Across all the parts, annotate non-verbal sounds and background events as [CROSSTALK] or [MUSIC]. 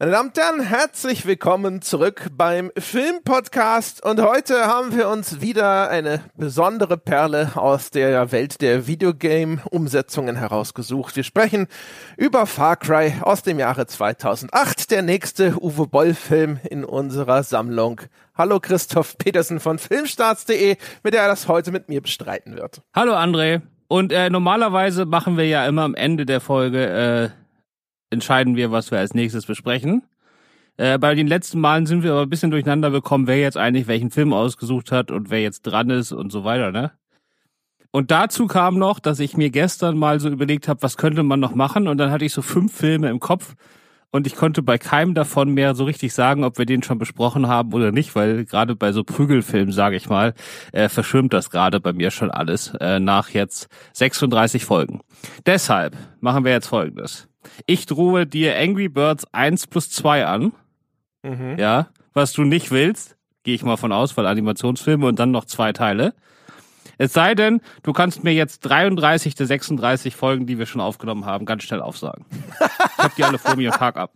Meine Damen und Herren, herzlich willkommen zurück beim Filmpodcast. Und heute haben wir uns wieder eine besondere Perle aus der Welt der Videogame-Umsetzungen herausgesucht. Wir sprechen über Far Cry aus dem Jahre 2008, der nächste Uwe Boll-Film in unserer Sammlung. Hallo Christoph Petersen von Filmstarts.de, mit der er das heute mit mir bestreiten wird. Hallo André. Und äh, normalerweise machen wir ja immer am Ende der Folge äh entscheiden wir, was wir als nächstes besprechen. Äh, bei den letzten Malen sind wir aber ein bisschen durcheinander gekommen, wer jetzt eigentlich welchen Film ausgesucht hat und wer jetzt dran ist und so weiter, ne? Und dazu kam noch, dass ich mir gestern mal so überlegt habe, was könnte man noch machen und dann hatte ich so fünf Filme im Kopf und ich konnte bei keinem davon mehr so richtig sagen, ob wir den schon besprochen haben oder nicht, weil gerade bei so Prügelfilmen, sage ich mal, äh, verschwimmt das gerade bei mir schon alles äh, nach jetzt 36 Folgen. Deshalb machen wir jetzt Folgendes. Ich drohe dir Angry Birds 1 plus 2 an. Mhm. Ja, was du nicht willst, gehe ich mal von aus, weil Animationsfilme und dann noch zwei Teile. Es sei denn, du kannst mir jetzt 33 der 36 Folgen, die wir schon aufgenommen haben, ganz schnell aufsagen. Ich hab die alle vor mir und Tag ab.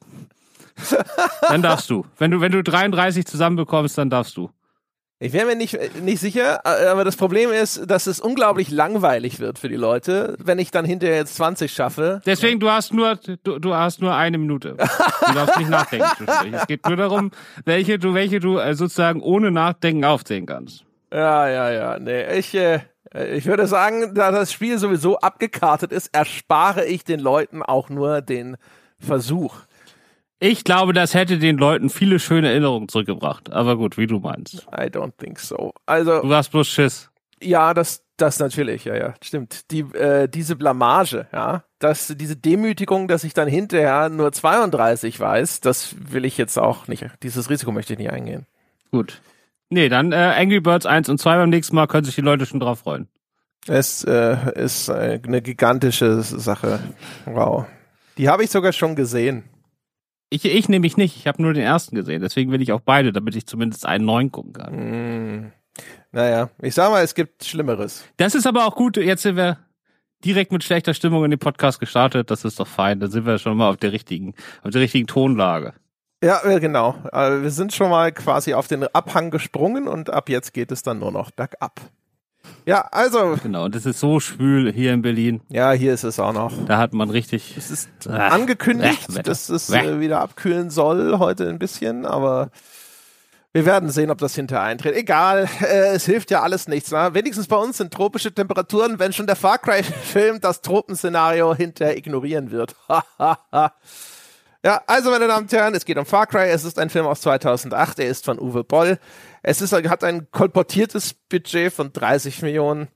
Dann darfst du. Wenn du, wenn du 33 zusammenbekommst, dann darfst du. Ich wäre mir nicht, nicht sicher, aber das Problem ist, dass es unglaublich langweilig wird für die Leute, wenn ich dann hinterher jetzt 20 schaffe. Deswegen, du hast nur, du, du hast nur eine Minute. Du darfst nicht nachdenken. Es geht nur darum, welche du, welche du äh, sozusagen ohne Nachdenken aufzählen kannst. Ja, ja, ja. Nee, ich, äh, ich würde sagen, da das Spiel sowieso abgekartet ist, erspare ich den Leuten auch nur den Versuch. Ich glaube, das hätte den Leuten viele schöne Erinnerungen zurückgebracht. Aber gut, wie du meinst. I don't think so. Also. Du hast bloß Schiss. Ja, das, das natürlich, ja, ja, stimmt. Die, äh, diese Blamage, ja, dass diese Demütigung, dass ich dann hinterher nur 32 weiß, das will ich jetzt auch nicht. Dieses Risiko möchte ich nicht eingehen. Gut. Nee, dann äh, Angry Birds 1 und 2 beim nächsten Mal können sich die Leute schon drauf freuen. Es äh, ist eine gigantische Sache. Wow. Die habe ich sogar schon gesehen. Ich, ich nämlich nicht. Ich habe nur den ersten gesehen. Deswegen will ich auch beide, damit ich zumindest einen neuen gucken kann. Mm. Naja, ich sag mal, es gibt Schlimmeres. Das ist aber auch gut. Jetzt sind wir direkt mit schlechter Stimmung in den Podcast gestartet. Das ist doch fein. Da sind wir schon mal auf der richtigen, auf der richtigen Tonlage. Ja, genau. Also wir sind schon mal quasi auf den Abhang gesprungen und ab jetzt geht es dann nur noch bergab. Ja, also. Genau, und es ist so schwül hier in Berlin. Ja, hier ist es auch noch. Da hat man richtig. Es ist ach, angekündigt, ach, dass es äh, wieder abkühlen soll heute ein bisschen, aber wir werden sehen, ob das hinterher eintritt. Egal, äh, es hilft ja alles nichts. Ne? Wenigstens bei uns sind tropische Temperaturen, wenn schon der Far Cry-Film das Tropenszenario hinterher ignorieren wird. [LAUGHS] ja, also meine Damen und Herren, es geht um Far Cry. Es ist ein Film aus 2008. Er ist von Uwe Boll. Es ist, hat ein kolportiertes Budget von 30 Millionen.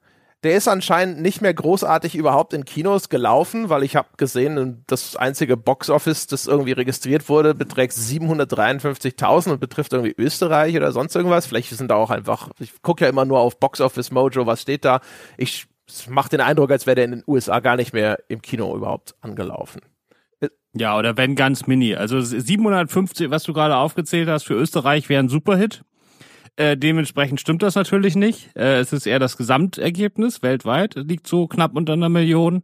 Der ist anscheinend nicht mehr großartig überhaupt in Kinos gelaufen, weil ich habe gesehen, das einzige Boxoffice, das irgendwie registriert wurde, beträgt 753.000 und betrifft irgendwie Österreich oder sonst irgendwas. Vielleicht sind da auch einfach, ich gucke ja immer nur auf Boxoffice Mojo, was steht da. Ich mache den Eindruck, als wäre der in den USA gar nicht mehr im Kino überhaupt angelaufen. Ja, oder wenn ganz mini. Also 750, was du gerade aufgezählt hast, für Österreich wäre ein Superhit. Äh, dementsprechend stimmt das natürlich nicht. Äh, es ist eher das Gesamtergebnis weltweit, liegt so knapp unter einer Million.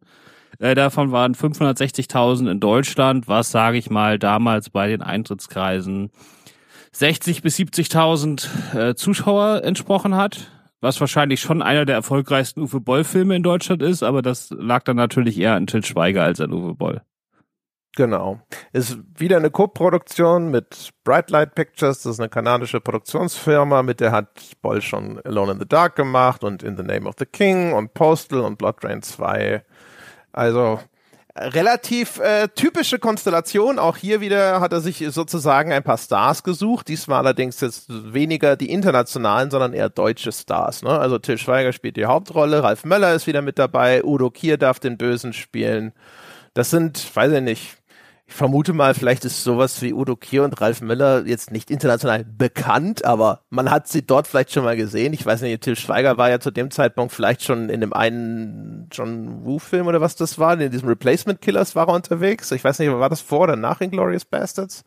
Äh, davon waren 560.000 in Deutschland, was sage ich mal damals bei den Eintrittskreisen 60 bis 70.000 äh, Zuschauer entsprochen hat. Was wahrscheinlich schon einer der erfolgreichsten Uwe Boll-Filme in Deutschland ist, aber das lag dann natürlich eher an Til Schweiger als an Uwe Boll. Genau. Ist wieder eine Co-Produktion mit Brightlight Pictures, das ist eine kanadische Produktionsfirma, mit der hat Boll schon Alone in the Dark gemacht und In the Name of the King und Postal und Blood Rain 2. Also relativ äh, typische Konstellation. Auch hier wieder hat er sich sozusagen ein paar Stars gesucht. Diesmal allerdings jetzt weniger die internationalen, sondern eher deutsche Stars. Ne? Also Till Schweiger spielt die Hauptrolle, Ralf Möller ist wieder mit dabei, Udo Kier darf den Bösen spielen. Das sind, weiß ich nicht, ich vermute mal, vielleicht ist sowas wie Udo Kier und Ralf Möller jetzt nicht international bekannt, aber man hat sie dort vielleicht schon mal gesehen. Ich weiß nicht, Till Schweiger war ja zu dem Zeitpunkt vielleicht schon in dem einen John Woo-Film oder was das war, in diesem Replacement Killers war er unterwegs. Ich weiß nicht, war das vor oder nach Inglourious Bastards?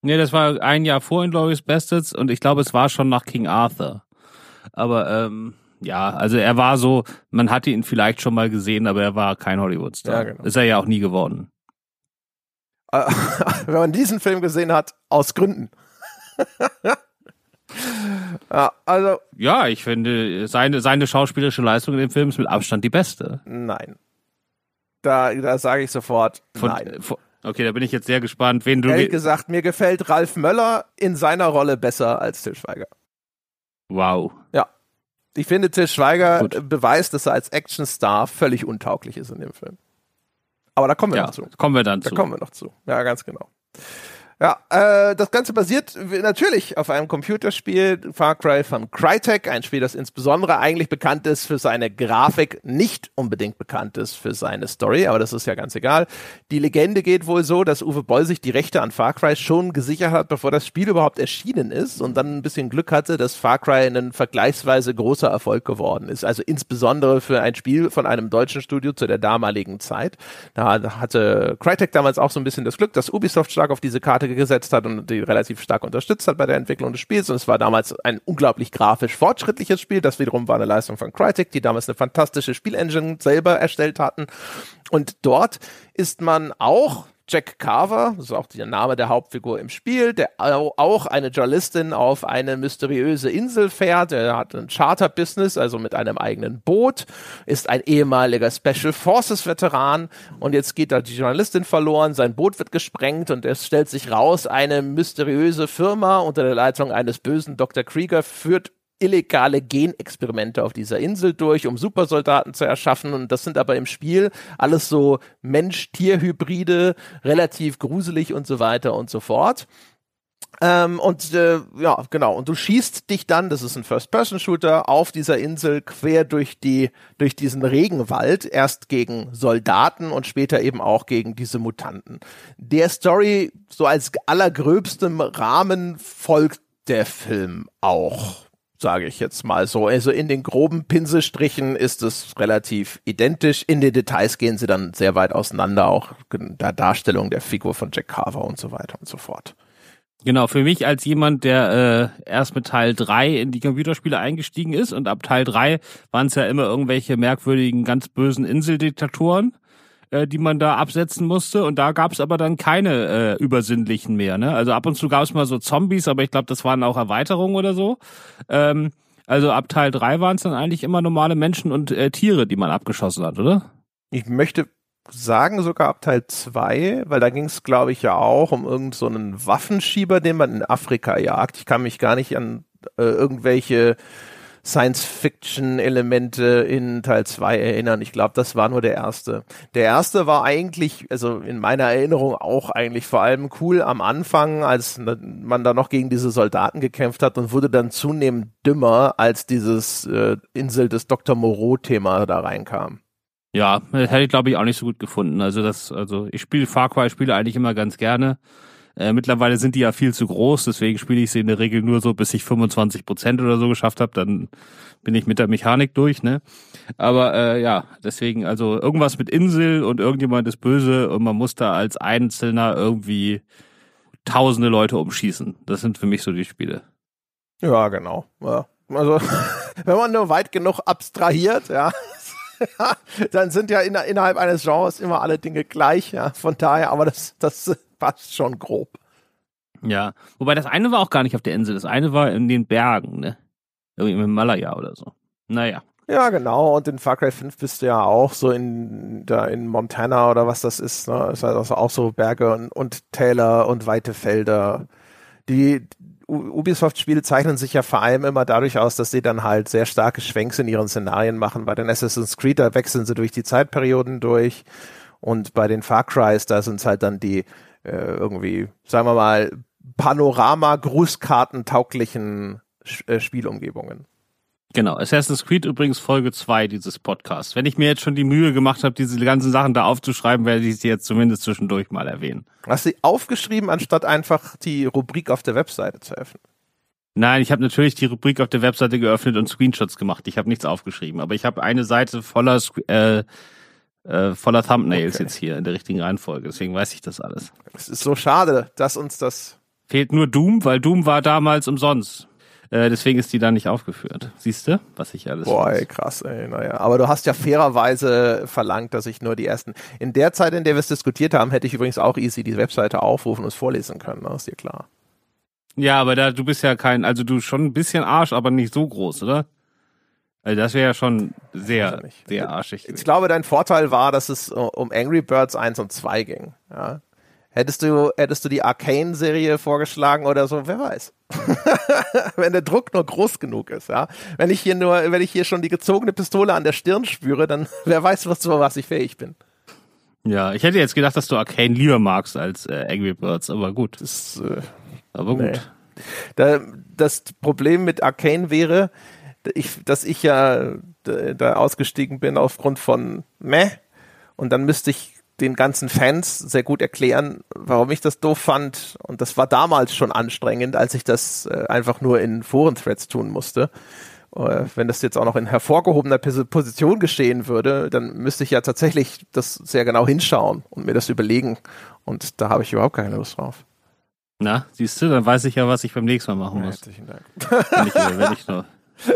Nee, das war ein Jahr vor Inglourious Bastards und ich glaube, es war schon nach King Arthur. Aber ähm, ja, also er war so, man hatte ihn vielleicht schon mal gesehen, aber er war kein Hollywood-Star. Ja, genau. Ist er ja auch nie geworden. Äh, [LAUGHS] wenn man diesen Film gesehen hat, aus Gründen. [LAUGHS] ja, also. Ja, ich finde, seine, seine schauspielerische Leistung in dem Film ist mit Abstand die beste. Nein. Da, da sage ich sofort von, nein. Von, okay, da bin ich jetzt sehr gespannt, wen du. Ehrlich gesagt, mir gefällt Ralf Möller in seiner Rolle besser als Til Schweiger. Wow. Ja. Ich finde, Til Schweiger Gut. beweist, dass er als Actionstar völlig untauglich ist in dem Film. Aber da kommen wir ja, noch zu. Kommen wir dann da zu. Da kommen wir noch zu. Ja, ganz genau. Ja, äh, das Ganze basiert natürlich auf einem Computerspiel, Far Cry von Crytek, ein Spiel, das insbesondere eigentlich bekannt ist für seine Grafik, nicht unbedingt bekannt ist für seine Story, aber das ist ja ganz egal. Die Legende geht wohl so, dass Uwe Boll sich die Rechte an Far Cry schon gesichert hat, bevor das Spiel überhaupt erschienen ist und dann ein bisschen Glück hatte, dass Far Cry ein vergleichsweise großer Erfolg geworden ist. Also insbesondere für ein Spiel von einem deutschen Studio zu der damaligen Zeit. Da hatte Crytek damals auch so ein bisschen das Glück, dass Ubisoft stark auf diese Karte gesetzt hat und die relativ stark unterstützt hat bei der Entwicklung des Spiels. Und es war damals ein unglaublich grafisch fortschrittliches Spiel. Das wiederum war eine Leistung von Crytek, die damals eine fantastische Spielengine selber erstellt hatten. Und dort ist man auch Jack Carver, das ist auch der Name der Hauptfigur im Spiel, der auch eine Journalistin auf eine mysteriöse Insel fährt. Er hat ein Charter-Business, also mit einem eigenen Boot, ist ein ehemaliger Special Forces-Veteran und jetzt geht da die Journalistin verloren, sein Boot wird gesprengt und es stellt sich raus, eine mysteriöse Firma unter der Leitung eines bösen Dr. Krieger führt illegale Genexperimente auf dieser Insel durch, um Supersoldaten zu erschaffen. Und das sind aber im Spiel alles so Mensch-Tier-Hybride, relativ gruselig und so weiter und so fort. Ähm, und äh, ja, genau. Und du schießt dich dann, das ist ein First-Person-Shooter, auf dieser Insel quer durch die, durch diesen Regenwald, erst gegen Soldaten und später eben auch gegen diese Mutanten. Der Story, so als allergröbstem Rahmen, folgt der Film auch sage ich jetzt mal so. Also in den groben Pinselstrichen ist es relativ identisch. In den Details gehen sie dann sehr weit auseinander, auch der Darstellung der Figur von Jack Carver und so weiter und so fort. Genau, für mich als jemand, der äh, erst mit Teil 3 in die Computerspiele eingestiegen ist und ab Teil 3 waren es ja immer irgendwelche merkwürdigen, ganz bösen Inseldiktatoren äh, die man da absetzen musste. Und da gab es aber dann keine äh, übersinnlichen mehr. Ne? Also ab und zu gab es mal so Zombies, aber ich glaube, das waren auch Erweiterungen oder so. Ähm, also ab Teil 3 waren es dann eigentlich immer normale Menschen und äh, Tiere, die man abgeschossen hat, oder? Ich möchte sagen sogar ab Teil 2, weil da ging es, glaube ich, ja auch um irgendeinen so Waffenschieber, den man in Afrika jagt. Ich kann mich gar nicht an äh, irgendwelche Science-Fiction-Elemente in Teil 2 erinnern. Ich glaube, das war nur der erste. Der erste war eigentlich, also in meiner Erinnerung auch eigentlich vor allem cool am Anfang, als man da noch gegen diese Soldaten gekämpft hat und wurde dann zunehmend dümmer, als dieses äh, Insel des Dr. Moreau-Thema da reinkam. Ja, das hätte ich glaube ich auch nicht so gut gefunden. Also das, also ich spiele Far Cry Spiele eigentlich immer ganz gerne. Äh, mittlerweile sind die ja viel zu groß, deswegen spiele ich sie in der Regel nur so, bis ich 25 Prozent oder so geschafft habe. Dann bin ich mit der Mechanik durch, ne? Aber äh, ja, deswegen, also irgendwas mit Insel und irgendjemand ist böse und man muss da als Einzelner irgendwie tausende Leute umschießen. Das sind für mich so die Spiele. Ja, genau. Ja. Also, [LAUGHS] wenn man nur weit genug abstrahiert, ja, [LAUGHS] dann sind ja in, innerhalb eines Genres immer alle Dinge gleich, ja. Von daher, aber das, das passt schon grob. Ja, wobei das eine war auch gar nicht auf der Insel, das eine war in den Bergen, ne? Irgendwie im Himalaya oder so. Naja. Ja, genau. Und in Far Cry 5 bist du ja auch so in, da in Montana oder was das ist. Ne? Ist also auch so Berge und, und Täler und weite Felder. Die Ubisoft-Spiele zeichnen sich ja vor allem immer dadurch aus, dass sie dann halt sehr starke Schwenks in ihren Szenarien machen. Bei den Assassin's Creed, da wechseln sie durch die Zeitperioden durch. Und bei den Far Crys, da sind es halt dann die äh, irgendwie, sagen wir mal, Panorama-Grußkarten tauglichen äh, Spielumgebungen. Genau, Assassin's Creed übrigens Folge 2 dieses Podcasts. Wenn ich mir jetzt schon die Mühe gemacht habe, diese ganzen Sachen da aufzuschreiben, werde ich sie jetzt zumindest zwischendurch mal erwähnen. Hast du sie aufgeschrieben, anstatt einfach die Rubrik auf der Webseite zu öffnen? Nein, ich habe natürlich die Rubrik auf der Webseite geöffnet und Screenshots gemacht. Ich habe nichts aufgeschrieben, aber ich habe eine Seite voller äh, äh, voller Thumbnails okay. jetzt hier in der richtigen Reihenfolge. Deswegen weiß ich das alles. Es ist so schade, dass uns das. Fehlt nur Doom, weil Doom war damals umsonst. Äh, deswegen ist die da nicht aufgeführt. Siehst du, was ich alles Boah, weiß. ey, krass, ey, naja. Aber du hast ja fairerweise verlangt, dass ich nur die ersten. In der Zeit, in der wir es diskutiert haben, hätte ich übrigens auch easy die Webseite aufrufen und es vorlesen können, ne? ist dir klar. Ja, aber da, du bist ja kein, also du schon ein bisschen Arsch, aber nicht so groß, oder? Also das wäre ja schon sehr, sehr arschig. Ich glaube, dein Vorteil war, dass es äh, um Angry Birds 1 und 2 ging. Ja. Hättest du, hättest du die Arcane-Serie vorgeschlagen oder so, wer weiß. [LAUGHS] wenn der Druck nur groß genug ist, ja. Wenn ich hier nur, wenn ich hier schon die gezogene Pistole an der Stirn spüre, dann [LAUGHS] wer weiß, was, was ich fähig bin. Ja, ich hätte jetzt gedacht, dass du Arcane lieber magst als äh, Angry Birds, aber gut. Das, äh, Aber gut. Nee. da, das Problem mit Arcane wäre, ich, dass ich ja da, da ausgestiegen bin aufgrund von Meh und dann müsste ich den ganzen Fans sehr gut erklären, warum ich das doof fand. Und das war damals schon anstrengend, als ich das äh, einfach nur in Foren-Threads tun musste. Äh, wenn das jetzt auch noch in hervorgehobener Pos- Position geschehen würde, dann müsste ich ja tatsächlich das sehr genau hinschauen und mir das überlegen. Und da habe ich überhaupt keine Lust drauf. Na, siehst du, dann weiß ich ja, was ich beim nächsten Mal machen muss. Herzlichen Dank. [LAUGHS] Wenn ich, äh, wenn ich nur.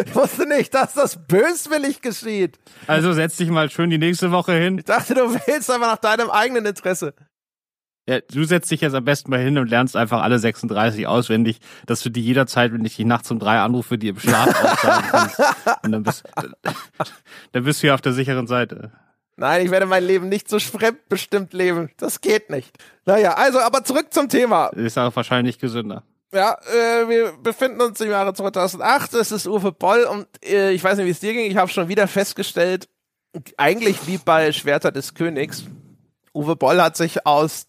Ich [LAUGHS] wusste nicht, dass das böswillig geschieht. Also setz dich mal schön die nächste Woche hin. Ich dachte, du wählst einfach nach deinem eigenen Interesse. Ja, du setzt dich jetzt am besten mal hin und lernst einfach alle 36 auswendig, dass du die jederzeit, wenn ich dich nachts um drei anrufe, die im Schlaf [LAUGHS] aufsagen kannst. Und dann bist, [LAUGHS] dann bist du ja auf der sicheren Seite. Nein, ich werde mein Leben nicht so fremdbestimmt leben. Das geht nicht. Naja, also, aber zurück zum Thema. Ist auch wahrscheinlich gesünder. Ja, äh, wir befinden uns im Jahre 2008. Es ist Uwe Boll und äh, ich weiß nicht, wie es dir ging. Ich habe schon wieder festgestellt, eigentlich wie bei Schwerter des Königs, Uwe Boll hat sich aus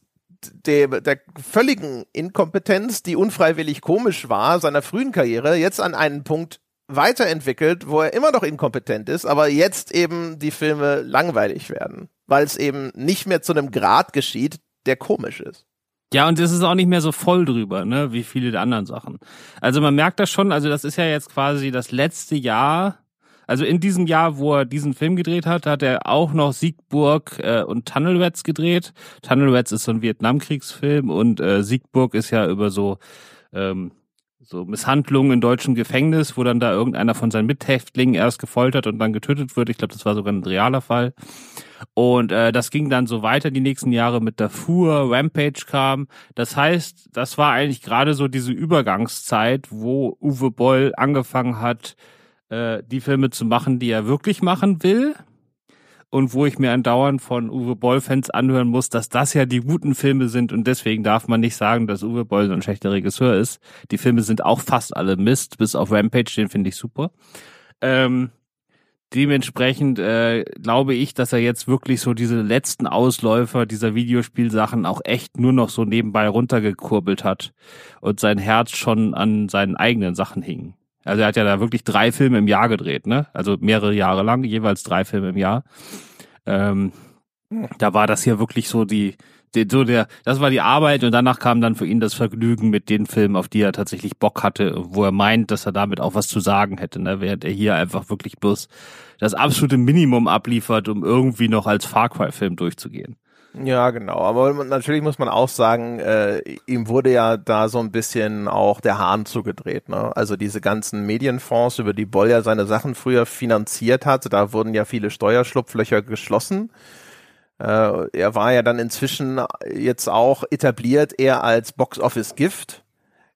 dem, der völligen Inkompetenz, die unfreiwillig komisch war, seiner frühen Karriere, jetzt an einen Punkt weiterentwickelt, wo er immer noch inkompetent ist, aber jetzt eben die Filme langweilig werden, weil es eben nicht mehr zu einem Grad geschieht, der komisch ist. Ja, und es ist auch nicht mehr so voll drüber, ne, wie viele der anderen Sachen. Also man merkt das schon, also das ist ja jetzt quasi das letzte Jahr. Also in diesem Jahr, wo er diesen Film gedreht hat, hat er auch noch Siegburg äh, und Tunnel Rats gedreht. Tunnel Rats ist so ein Vietnamkriegsfilm und äh, Siegburg ist ja über so ähm, so Misshandlungen in deutschem Gefängnis, wo dann da irgendeiner von seinen Mithäftlingen erst gefoltert und dann getötet wird. Ich glaube, das war sogar ein realer Fall. Und äh, das ging dann so weiter die nächsten Jahre mit Darfur, Rampage kam. Das heißt, das war eigentlich gerade so diese Übergangszeit, wo Uwe Boll angefangen hat, äh, die Filme zu machen, die er wirklich machen will. Und wo ich mir andauernd von Uwe Boll-Fans anhören muss, dass das ja die guten Filme sind und deswegen darf man nicht sagen, dass Uwe Boll so ein schlechter Regisseur ist. Die Filme sind auch fast alle Mist, bis auf Rampage, den finde ich super. Ähm, dementsprechend äh, glaube ich, dass er jetzt wirklich so diese letzten Ausläufer dieser Videospielsachen auch echt nur noch so nebenbei runtergekurbelt hat und sein Herz schon an seinen eigenen Sachen hing. Also er hat ja da wirklich drei Filme im Jahr gedreht, ne? Also mehrere Jahre lang, jeweils drei Filme im Jahr. Ähm, da war das hier wirklich so die, so der, das war die Arbeit und danach kam dann für ihn das Vergnügen mit den Filmen, auf die er tatsächlich Bock hatte, wo er meint, dass er damit auch was zu sagen hätte, ne? während er hier einfach wirklich bloß das absolute Minimum abliefert, um irgendwie noch als Far Cry-Film durchzugehen. Ja, genau. Aber natürlich muss man auch sagen, äh, ihm wurde ja da so ein bisschen auch der Hahn zugedreht. Ne? Also diese ganzen Medienfonds, über die Boll ja seine Sachen früher finanziert hat, da wurden ja viele Steuerschlupflöcher geschlossen. Äh, er war ja dann inzwischen jetzt auch etabliert, eher als Box-Office-Gift.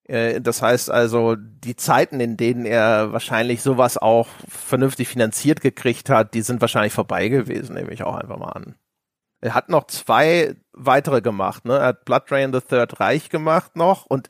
Äh, das heißt also, die Zeiten, in denen er wahrscheinlich sowas auch vernünftig finanziert gekriegt hat, die sind wahrscheinlich vorbei gewesen, nehme ich auch einfach mal an. Er hat noch zwei weitere gemacht, ne? Er hat Blood Drain the Third Reich gemacht noch und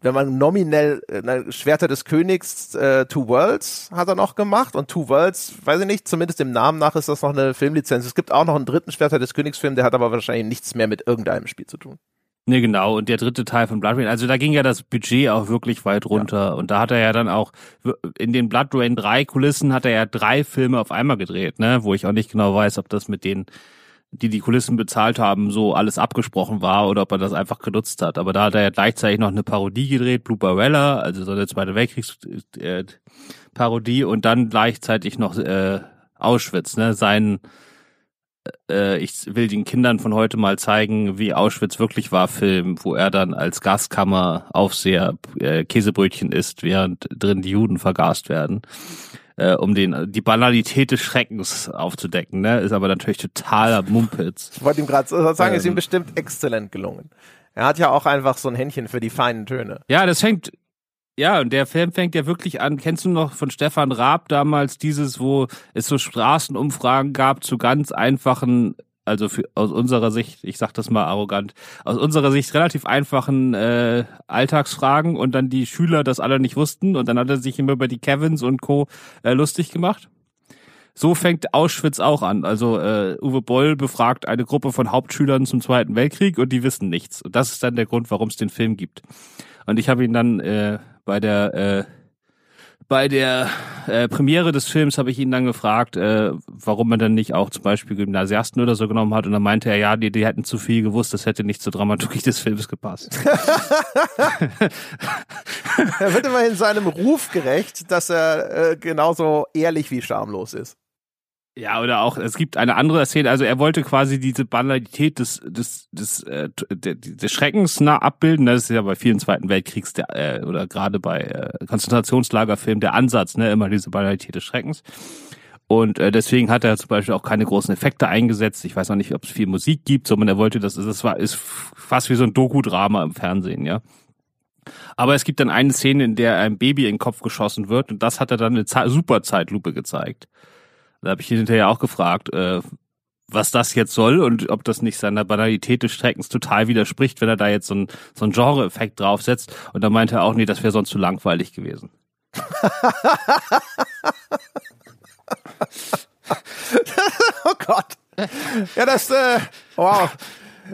wenn man nominell äh, Schwerter des Königs äh, Two Worlds hat er noch gemacht und Two Worlds, weiß ich nicht, zumindest im Namen nach ist das noch eine Filmlizenz. Es gibt auch noch einen dritten Schwerter des Königs Film, der hat aber wahrscheinlich nichts mehr mit irgendeinem Spiel zu tun. Ne, genau. Und der dritte Teil von Blood Rain, also da ging ja das Budget auch wirklich weit runter. Ja. Und da hat er ja dann auch, in den Blood Rain 3 Kulissen hat er ja drei Filme auf einmal gedreht, ne, wo ich auch nicht genau weiß, ob das mit den die die Kulissen bezahlt haben, so alles abgesprochen war oder ob er das einfach genutzt hat. Aber da hat er ja gleichzeitig noch eine Parodie gedreht, Blue Barella, also so eine Zweite Weltkriegsparodie und dann gleichzeitig noch äh, Auschwitz, ne, sein äh, ich will den Kindern von heute mal zeigen, wie Auschwitz wirklich war, Film, wo er dann als Gaskammer-Aufseher äh, Käsebrötchen isst, während drin die Juden vergast werden äh, um den die Banalität des Schreckens aufzudecken, ne? Ist aber natürlich totaler Mumpitz. Ich wollte ihm gerade sagen, ähm, ist ihm bestimmt exzellent gelungen. Er hat ja auch einfach so ein Händchen für die feinen Töne. Ja, das fängt ja, und der Film fängt ja wirklich an. Kennst du noch von Stefan Raab damals dieses, wo es so Straßenumfragen gab zu ganz einfachen, also für, aus unserer Sicht, ich sag das mal arrogant, aus unserer Sicht relativ einfachen äh, Alltagsfragen und dann die Schüler das alle nicht wussten und dann hat er sich immer über die Kevins und Co. Äh, lustig gemacht. So fängt Auschwitz auch an. Also äh, Uwe Boll befragt eine Gruppe von Hauptschülern zum Zweiten Weltkrieg und die wissen nichts. Und das ist dann der Grund, warum es den Film gibt. Und ich habe ihn dann äh, bei der äh, bei der äh, Premiere des Films habe ich ihn dann gefragt, äh, warum man dann nicht auch zum Beispiel Gymnasiasten oder so genommen hat. Und dann meinte er, ja, die, die hätten zu viel gewusst, das hätte nicht zur Dramaturgie des Films gepasst. [LAUGHS] [LAUGHS] er wird immerhin seinem Ruf gerecht, dass er äh, genauso ehrlich wie schamlos ist. Ja, oder auch, es gibt eine andere Szene, also er wollte quasi diese Banalität des, des, des, äh, des Schreckens nah abbilden. Das ist ja bei vielen Zweiten Weltkriegs der, äh, oder gerade bei äh, Konzentrationslagerfilmen der Ansatz, ne, immer diese Banalität des Schreckens. Und äh, deswegen hat er zum Beispiel auch keine großen Effekte eingesetzt. Ich weiß auch nicht, ob es viel Musik gibt, sondern er wollte das, das war, ist fast wie so ein Doku-Drama im Fernsehen, ja. Aber es gibt dann eine Szene, in der ein Baby in den Kopf geschossen wird und das hat er dann eine super Zeitlupe gezeigt. Da habe ich ihn hinterher auch gefragt, äh, was das jetzt soll und ob das nicht seiner Banalität des Streckens total widerspricht, wenn er da jetzt so ein, so ein Genre-Effekt draufsetzt. Und da meinte er auch, nee, das wäre sonst zu langweilig gewesen. [LAUGHS] oh Gott. Ja, das, äh, wow.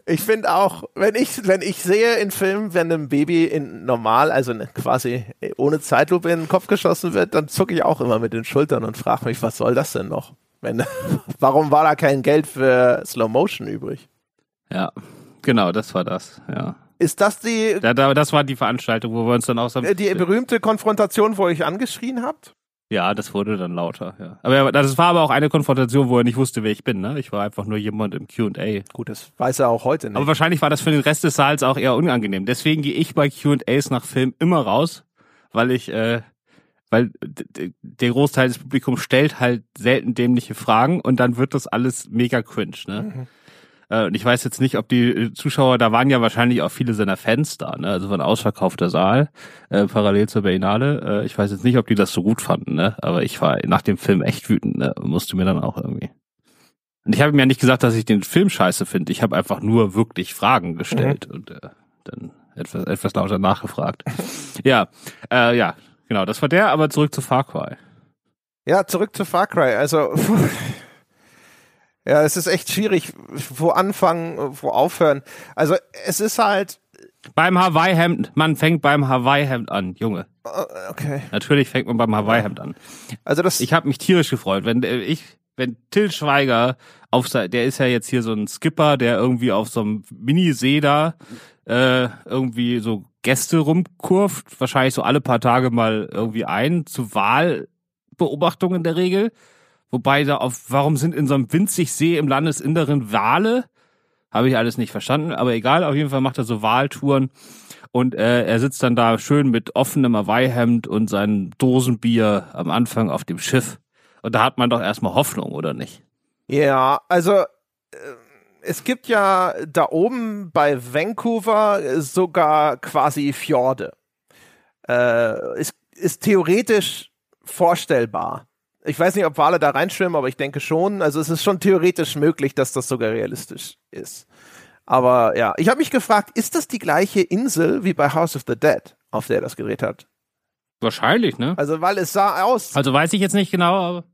Ich finde auch, wenn ich, wenn ich sehe in Filmen, wenn einem Baby in normal, also quasi ohne Zeitlupe in den Kopf geschossen wird, dann zucke ich auch immer mit den Schultern und frage mich, was soll das denn noch? Wenn, [LAUGHS] warum war da kein Geld für Slow Motion übrig? Ja, genau, das war das, ja. Ist das die. Da, da, das war die Veranstaltung, wo wir uns dann auch so. Die berühmte Konfrontation, wo ihr euch angeschrien habt? Ja, das wurde dann lauter, ja. Aber das war aber auch eine Konfrontation, wo er nicht wusste, wer ich bin, ne? Ich war einfach nur jemand im Q&A. Gut, das weiß er auch heute nicht. Aber wahrscheinlich war das für den Rest des Saals auch eher unangenehm. Deswegen gehe ich bei Q&As nach Film immer raus, weil ich, äh, weil der Großteil des Publikums stellt halt selten dämliche Fragen und dann wird das alles mega cringe, ne? Mhm. Äh, und ich weiß jetzt nicht, ob die äh, Zuschauer, da waren ja wahrscheinlich auch viele seiner Fans da, ne? Also war ein ausverkaufter Saal, äh, parallel zur Berlinale. Äh, ich weiß jetzt nicht, ob die das so gut fanden, ne? Aber ich war nach dem Film echt wütend, ne? Musste mir dann auch irgendwie. Und ich habe ihm ja nicht gesagt, dass ich den Film scheiße finde. Ich habe einfach nur wirklich Fragen gestellt mhm. und äh, dann etwas, etwas lauter nachgefragt. [LAUGHS] ja, äh, ja, genau, das war der, aber zurück zu Far Cry. Ja, zurück zu Far Cry. Also [LAUGHS] Ja, es ist echt schwierig, wo anfangen, wo aufhören. Also es ist halt. Beim Hawaii-Hemd, man fängt beim Hawaii-Hemd an, Junge. Äh, okay. Natürlich fängt man beim Hawaii-Hemd an. Also das. Ich habe mich tierisch gefreut, wenn äh, ich, wenn Till Schweiger auf der ist ja jetzt hier so ein Skipper, der irgendwie auf so einem Minisee da äh, irgendwie so Gäste rumkurft, wahrscheinlich so alle paar Tage mal irgendwie ein, zu Wahlbeobachtungen in der Regel. Wobei da auf, warum sind in so einem winzig See im Landesinneren Wale? Habe ich alles nicht verstanden, aber egal, auf jeden Fall macht er so Wahltouren und äh, er sitzt dann da schön mit offenem Hawaii-Hemd und seinem Dosenbier am Anfang auf dem Schiff. Und da hat man doch erstmal Hoffnung, oder nicht? Ja, also äh, es gibt ja da oben bei Vancouver sogar quasi Fjorde. Äh, ist, ist theoretisch vorstellbar. Ich weiß nicht, ob Wale da reinschwimmen, aber ich denke schon. Also es ist schon theoretisch möglich, dass das sogar realistisch ist. Aber ja, ich habe mich gefragt, ist das die gleiche Insel wie bei House of the Dead, auf der er das gedreht hat? Wahrscheinlich, ne? Also weil es sah aus. Also weiß ich jetzt nicht genau, aber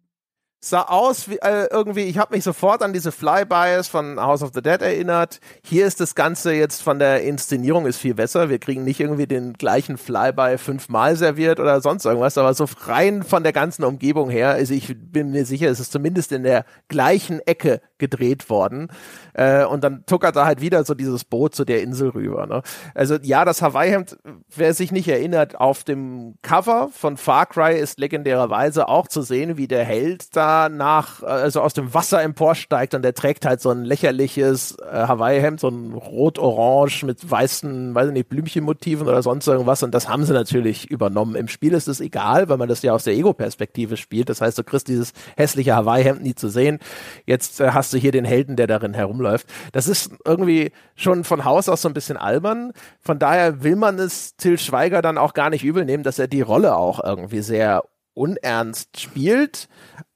sah aus wie äh, irgendwie, ich habe mich sofort an diese Flybys von House of the Dead erinnert. Hier ist das Ganze jetzt von der Inszenierung ist viel besser. Wir kriegen nicht irgendwie den gleichen Flyby fünfmal serviert oder sonst irgendwas, aber so rein von der ganzen Umgebung her, also ich bin mir sicher, es ist zumindest in der gleichen Ecke gedreht worden. Äh, und dann tuckert da halt wieder so dieses Boot zu der Insel rüber. Ne? Also ja, das Hawaii-Hemd, wer sich nicht erinnert, auf dem Cover von Far Cry ist legendärerweise auch zu sehen, wie der Held da da nach, also aus dem Wasser emporsteigt und der trägt halt so ein lächerliches äh, Hawaii-Hemd, so ein rot-orange mit weißen, weiß ich nicht, Blümchenmotiven oder sonst irgendwas und das haben sie natürlich übernommen. Im Spiel ist es egal, weil man das ja aus der Ego-Perspektive spielt. Das heißt, du kriegst dieses hässliche Hawaii-Hemd nie zu sehen. Jetzt äh, hast du hier den Helden, der darin herumläuft. Das ist irgendwie schon von Haus aus so ein bisschen albern. Von daher will man es Till Schweiger dann auch gar nicht übel nehmen, dass er die Rolle auch irgendwie sehr unernst spielt.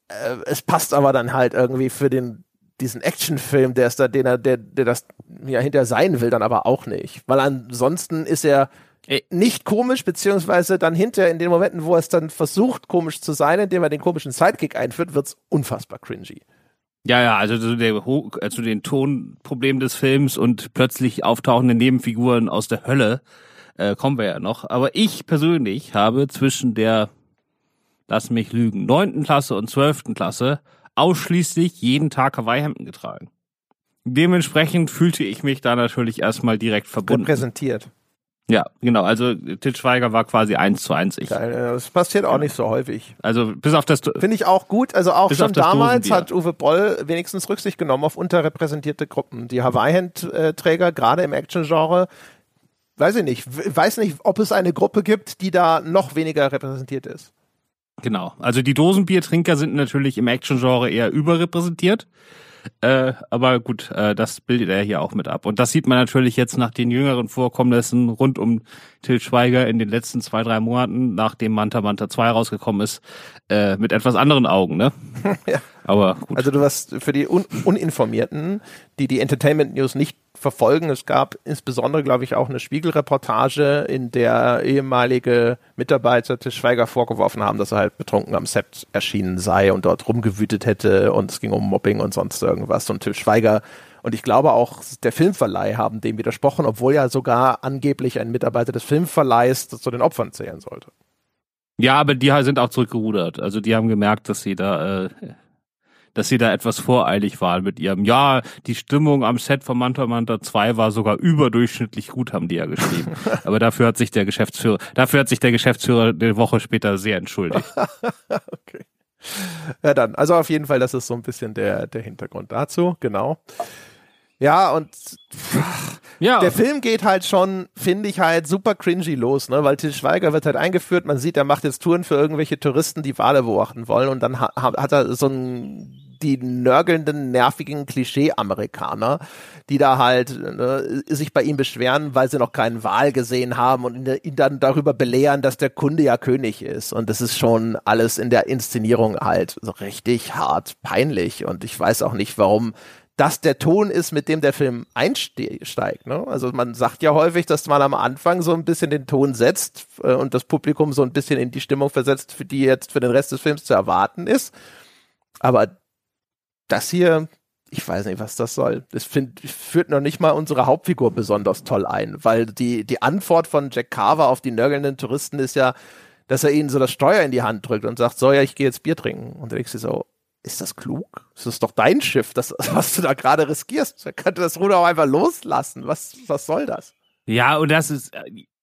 Äh, es passt aber dann halt irgendwie für den diesen Actionfilm, der ist da, den er, der, der das ja hinter sein will, dann aber auch nicht. Weil ansonsten ist er nicht komisch, beziehungsweise dann hinter in den Momenten, wo er es dann versucht, komisch zu sein, indem er den komischen Sidekick einführt, wird's unfassbar cringy. Ja, ja, also zu, der, äh, zu den Tonproblemen des Films und plötzlich auftauchende Nebenfiguren aus der Hölle äh, kommen wir ja noch. Aber ich persönlich habe zwischen der lass mich lügen, neunten Klasse und zwölften Klasse ausschließlich jeden Tag Hawaii-Hemden getragen. Dementsprechend fühlte ich mich da natürlich erstmal direkt verbunden. Repräsentiert. Ja, genau. Also Til Schweiger war quasi eins zu eins ich. Das passiert auch nicht so häufig. Also bis auf das finde ich auch gut. Also auch schon damals hat Uwe Boll wenigstens Rücksicht genommen auf unterrepräsentierte Gruppen. Die Hawaii-Handträger gerade im Action-Genre, weiß ich nicht, weiß nicht, ob es eine Gruppe gibt, die da noch weniger repräsentiert ist. Genau. Also die Dosenbiertrinker sind natürlich im Action-Genre eher überrepräsentiert. Äh, aber gut, äh, das bildet er hier auch mit ab. Und das sieht man natürlich jetzt nach den jüngeren Vorkommnissen rund um Til Schweiger in den letzten zwei, drei Monaten, nachdem Manta Manta 2 rausgekommen ist, äh, mit etwas anderen Augen, ne? [LAUGHS] ja. Aber gut. Also du warst für die Un Uninformierten, die die Entertainment News nicht verfolgen. Es gab insbesondere, glaube ich, auch eine Spiegelreportage, in der ehemalige Mitarbeiter Tisch Schweiger vorgeworfen haben, dass er halt betrunken am Set erschienen sei und dort rumgewütet hätte und es ging um Mobbing und sonst irgendwas. Und Tisch Schweiger und ich glaube auch der Filmverleih haben dem widersprochen, obwohl ja sogar angeblich ein Mitarbeiter des Filmverleihs zu den Opfern zählen sollte. Ja, aber die sind auch zurückgerudert. Also die haben gemerkt, dass sie da äh, dass sie da etwas voreilig waren mit ihrem, ja, die Stimmung am Set von Manta Manta 2 war sogar überdurchschnittlich gut, haben die ja geschrieben. [LAUGHS] Aber dafür hat sich der Geschäftsführer, dafür hat sich der Geschäftsführer eine Woche später sehr entschuldigt. [LAUGHS] okay. Ja, dann, also auf jeden Fall, das ist so ein bisschen der, der Hintergrund dazu, genau. Ja, und ja. der Film geht halt schon, finde ich halt super cringy los, ne? Weil Til Schweiger wird halt eingeführt, man sieht, er macht jetzt Touren für irgendwelche Touristen, die Wale beobachten wollen und dann ha hat er so ein die nörgelnden, nervigen Klischee-Amerikaner, die da halt ne, sich bei ihm beschweren, weil sie noch keinen Wahl gesehen haben und ihn dann darüber belehren, dass der Kunde ja König ist. Und das ist schon alles in der Inszenierung halt so richtig hart peinlich. Und ich weiß auch nicht, warum das der Ton ist, mit dem der Film einsteigt. Ne? Also man sagt ja häufig, dass man am Anfang so ein bisschen den Ton setzt äh, und das Publikum so ein bisschen in die Stimmung versetzt, für die jetzt für den Rest des Films zu erwarten ist. Aber das hier, ich weiß nicht, was das soll. Das find, führt noch nicht mal unsere Hauptfigur besonders toll ein, weil die, die Antwort von Jack Carver auf die nörgelnden Touristen ist ja, dass er ihnen so das Steuer in die Hand drückt und sagt, so ja, ich gehe jetzt Bier trinken. Und denkst du so, ist das klug? Das ist doch dein Schiff, das, [LAUGHS] was du da gerade riskierst. Er könnte das Ruder auch einfach loslassen. Was, was soll das? Ja, und das ist,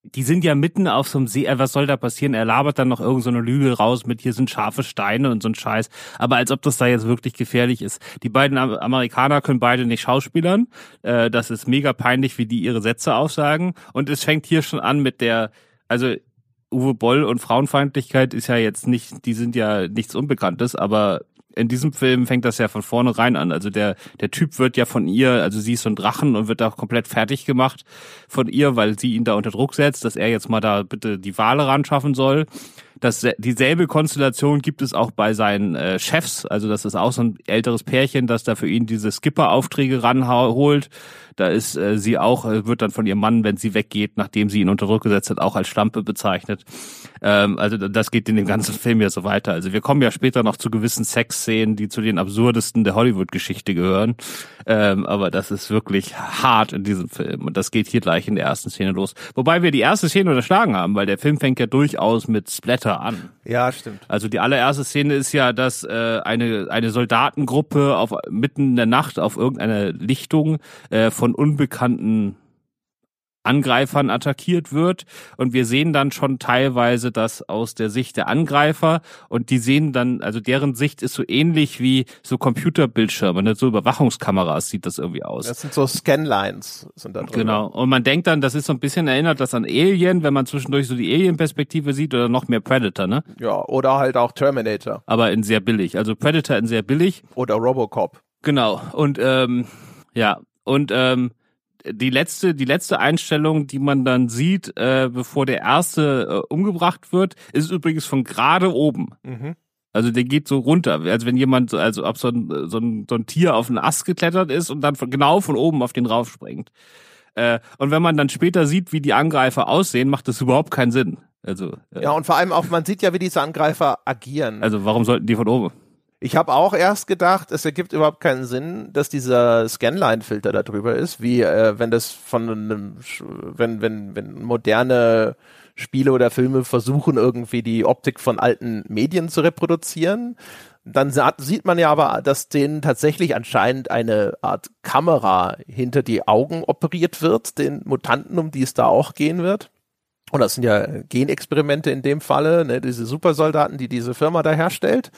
die sind ja mitten auf so einem See, äh, was soll da passieren? Er labert dann noch irgendeine so Lüge raus mit hier sind scharfe Steine und so ein Scheiß. Aber als ob das da jetzt wirklich gefährlich ist. Die beiden Amerikaner können beide nicht schauspielern. Äh, das ist mega peinlich, wie die ihre Sätze aussagen. Und es fängt hier schon an mit der, also Uwe Boll und Frauenfeindlichkeit ist ja jetzt nicht, die sind ja nichts Unbekanntes, aber in diesem Film fängt das ja von vornherein an. Also der, der Typ wird ja von ihr, also sie ist so ein Drachen und wird da komplett fertig gemacht von ihr, weil sie ihn da unter Druck setzt, dass er jetzt mal da bitte die Wale ran schaffen soll. Das, dieselbe Konstellation gibt es auch bei seinen äh, Chefs. Also das ist auch so ein älteres Pärchen, das da für ihn diese Skipper-Aufträge ranholt. Da ist äh, sie auch, äh, wird dann von ihrem Mann, wenn sie weggeht, nachdem sie ihn unter Druck gesetzt hat, auch als Schlampe bezeichnet. Ähm, also das geht in dem ganzen Film ja so weiter. Also wir kommen ja später noch zu gewissen Sexszenen, die zu den absurdesten der Hollywood-Geschichte gehören. Ähm, aber das ist wirklich hart in diesem Film. Und das geht hier gleich in der ersten Szene los. Wobei wir die erste Szene unterschlagen haben, weil der Film fängt ja durchaus mit Splatter an. Ja, stimmt. Also die allererste Szene ist ja, dass äh, eine, eine Soldatengruppe auf mitten in der Nacht auf irgendeiner Lichtung äh, von unbekannten Angreifern attackiert wird und wir sehen dann schon teilweise das aus der Sicht der Angreifer und die sehen dann, also deren Sicht ist so ähnlich wie so Computerbildschirme, ne? so Überwachungskameras sieht das irgendwie aus. Das sind so Scanlines sind da drin. Genau und man denkt dann, das ist so ein bisschen erinnert das an Alien, wenn man zwischendurch so die Alien-Perspektive sieht oder noch mehr Predator, ne? Ja, oder halt auch Terminator. Aber in sehr billig, also Predator in sehr billig. Oder Robocop. Genau und ähm, ja und ähm, die letzte, die letzte Einstellung, die man dann sieht, äh, bevor der erste äh, umgebracht wird, ist übrigens von gerade oben. Mhm. Also der geht so runter, als wenn jemand, also ob so ein, so ein, so ein Tier auf einen Ast geklettert ist und dann von, genau von oben auf den raufspringt. Äh, und wenn man dann später sieht, wie die Angreifer aussehen, macht das überhaupt keinen Sinn. Also äh, ja und vor allem auch, man sieht ja, wie diese Angreifer agieren. Also warum sollten die von oben? Ich habe auch erst gedacht, es ergibt überhaupt keinen Sinn, dass dieser Scanline-Filter da drüber ist, wie äh, wenn das von einem, wenn, wenn, wenn moderne Spiele oder Filme versuchen, irgendwie die Optik von alten Medien zu reproduzieren. Dann sieht man ja aber, dass denen tatsächlich anscheinend eine Art Kamera hinter die Augen operiert wird, den Mutanten, um die es da auch gehen wird. Und das sind ja Genexperimente in dem Falle, ne, diese Supersoldaten, die diese Firma da herstellt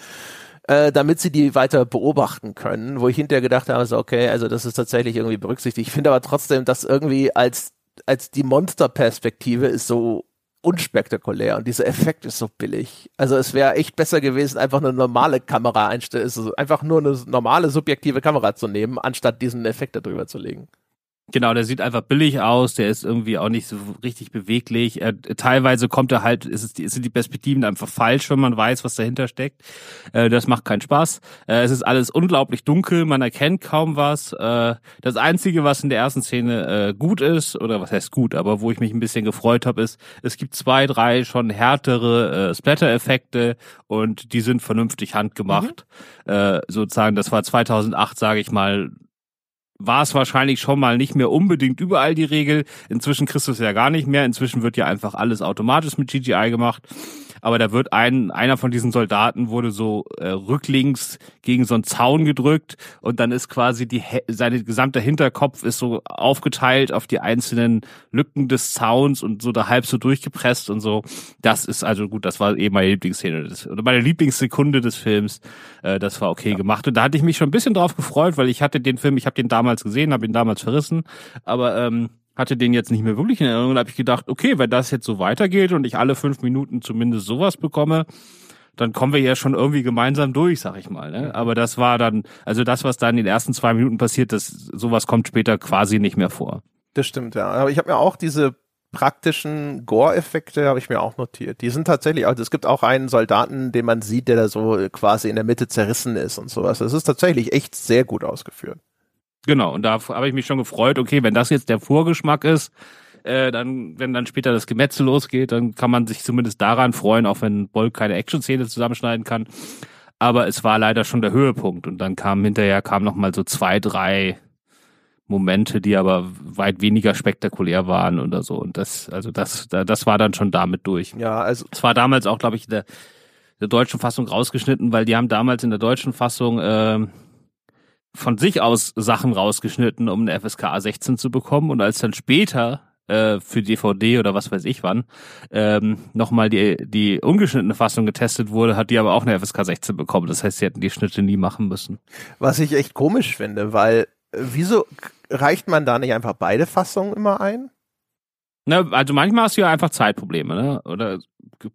äh, damit sie die weiter beobachten können, wo ich hinterher gedacht habe, so, okay, also das ist tatsächlich irgendwie berücksichtigt. Ich finde aber trotzdem, dass irgendwie als, als die Monsterperspektive ist so unspektakulär und dieser Effekt ist so billig. Also es wäre echt besser gewesen, einfach eine normale Kamera einstellen, also einfach nur eine normale subjektive Kamera zu nehmen, anstatt diesen Effekt darüber zu legen. Genau, der sieht einfach billig aus, der ist irgendwie auch nicht so richtig beweglich. Er, teilweise kommt er halt, ist es, sind die Perspektiven einfach falsch, wenn man weiß, was dahinter steckt. Äh, das macht keinen Spaß. Äh, es ist alles unglaublich dunkel, man erkennt kaum was. Äh, das Einzige, was in der ersten Szene äh, gut ist, oder was heißt gut, aber wo ich mich ein bisschen gefreut habe, ist, es gibt zwei, drei schon härtere äh, Splatter-Effekte und die sind vernünftig handgemacht. Mhm. Äh, sozusagen, das war 2008, sage ich mal, war es wahrscheinlich schon mal nicht mehr unbedingt überall die Regel. Inzwischen kriegst du es ja gar nicht mehr. Inzwischen wird ja einfach alles automatisch mit CGI gemacht aber da wird ein, einer von diesen Soldaten wurde so äh, rücklings gegen so einen Zaun gedrückt und dann ist quasi die seine gesamte Hinterkopf ist so aufgeteilt auf die einzelnen Lücken des Zauns und so da halb so durchgepresst und so. Das ist also gut, das war eben meine Lieblingsszene des, oder meine Lieblingssekunde des Films. Äh, das war okay ja. gemacht und da hatte ich mich schon ein bisschen drauf gefreut, weil ich hatte den Film, ich habe den damals gesehen, habe ihn damals verrissen, aber ähm, hatte den jetzt nicht mehr wirklich in Erinnerung. Da habe ich gedacht, okay, wenn das jetzt so weitergeht und ich alle fünf Minuten zumindest sowas bekomme, dann kommen wir ja schon irgendwie gemeinsam durch, sag ich mal. Ne? Aber das war dann, also das, was da in den ersten zwei Minuten passiert, das sowas kommt später quasi nicht mehr vor. Das stimmt, ja. Aber ich habe mir auch diese praktischen Gore-Effekte habe ich mir auch notiert. Die sind tatsächlich, also es gibt auch einen Soldaten, den man sieht, der da so quasi in der Mitte zerrissen ist und sowas. Das ist tatsächlich echt sehr gut ausgeführt. Genau, und da habe ich mich schon gefreut, okay, wenn das jetzt der Vorgeschmack ist, äh, dann, wenn dann später das Gemetzel losgeht, dann kann man sich zumindest daran freuen, auch wenn Boll keine Action-Szene zusammenschneiden kann. Aber es war leider schon der Höhepunkt und dann kam hinterher kam noch mal so zwei, drei Momente, die aber weit weniger spektakulär waren oder so. Und das, also das, das war dann schon damit durch. Ja, also es war damals auch, glaube ich, in der, der deutschen Fassung rausgeschnitten, weil die haben damals in der deutschen Fassung äh, von sich aus Sachen rausgeschnitten, um eine FSK 16 zu bekommen. Und als dann später äh, für DVD oder was weiß ich wann ähm, nochmal die, die ungeschnittene Fassung getestet wurde, hat die aber auch eine FSK 16 bekommen. Das heißt, sie hätten die Schnitte nie machen müssen. Was ich echt komisch finde, weil äh, wieso reicht man da nicht einfach beide Fassungen immer ein? Ne, also manchmal hast du ja einfach Zeitprobleme, ne? Oder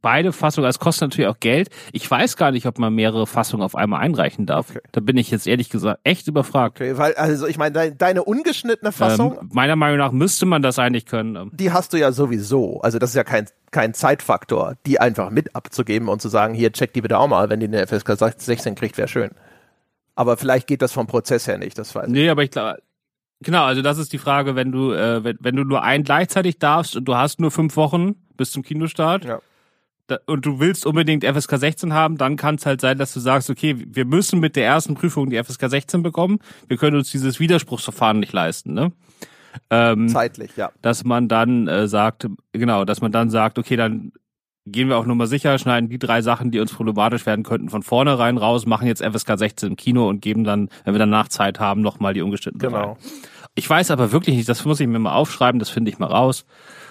beide Fassungen, es kostet natürlich auch Geld. Ich weiß gar nicht, ob man mehrere Fassungen auf einmal einreichen darf. Okay. Da bin ich jetzt ehrlich gesagt echt überfragt. Okay, weil, also ich meine, deine, deine ungeschnittene Fassung. Ähm, meiner Meinung nach müsste man das eigentlich können. Ähm. Die hast du ja sowieso. Also das ist ja kein, kein Zeitfaktor, die einfach mit abzugeben und zu sagen, hier, check die bitte auch mal, wenn die eine FSK 16 kriegt, wäre schön. Aber vielleicht geht das vom Prozess her nicht, das weiß ich. Nee, aber ich glaube, Genau, also das ist die Frage, wenn du, äh, wenn, wenn du nur einen gleichzeitig darfst und du hast nur fünf Wochen bis zum Kinostart, ja und du willst unbedingt FSK 16 haben, dann kann es halt sein, dass du sagst, okay, wir müssen mit der ersten Prüfung die FSK 16 bekommen. Wir können uns dieses Widerspruchsverfahren nicht leisten, ne? Ähm, Zeitlich, ja. Dass man dann äh, sagt, genau, dass man dann sagt, okay, dann gehen wir auch Nummer sicher, schneiden die drei Sachen, die uns problematisch werden könnten, von vornherein raus, machen jetzt FSK 16 im Kino und geben dann, wenn wir danach Zeit haben, nochmal die ungeschnittenen Genau. Rein. Ich weiß aber wirklich nicht, das muss ich mir mal aufschreiben, das finde ich mal raus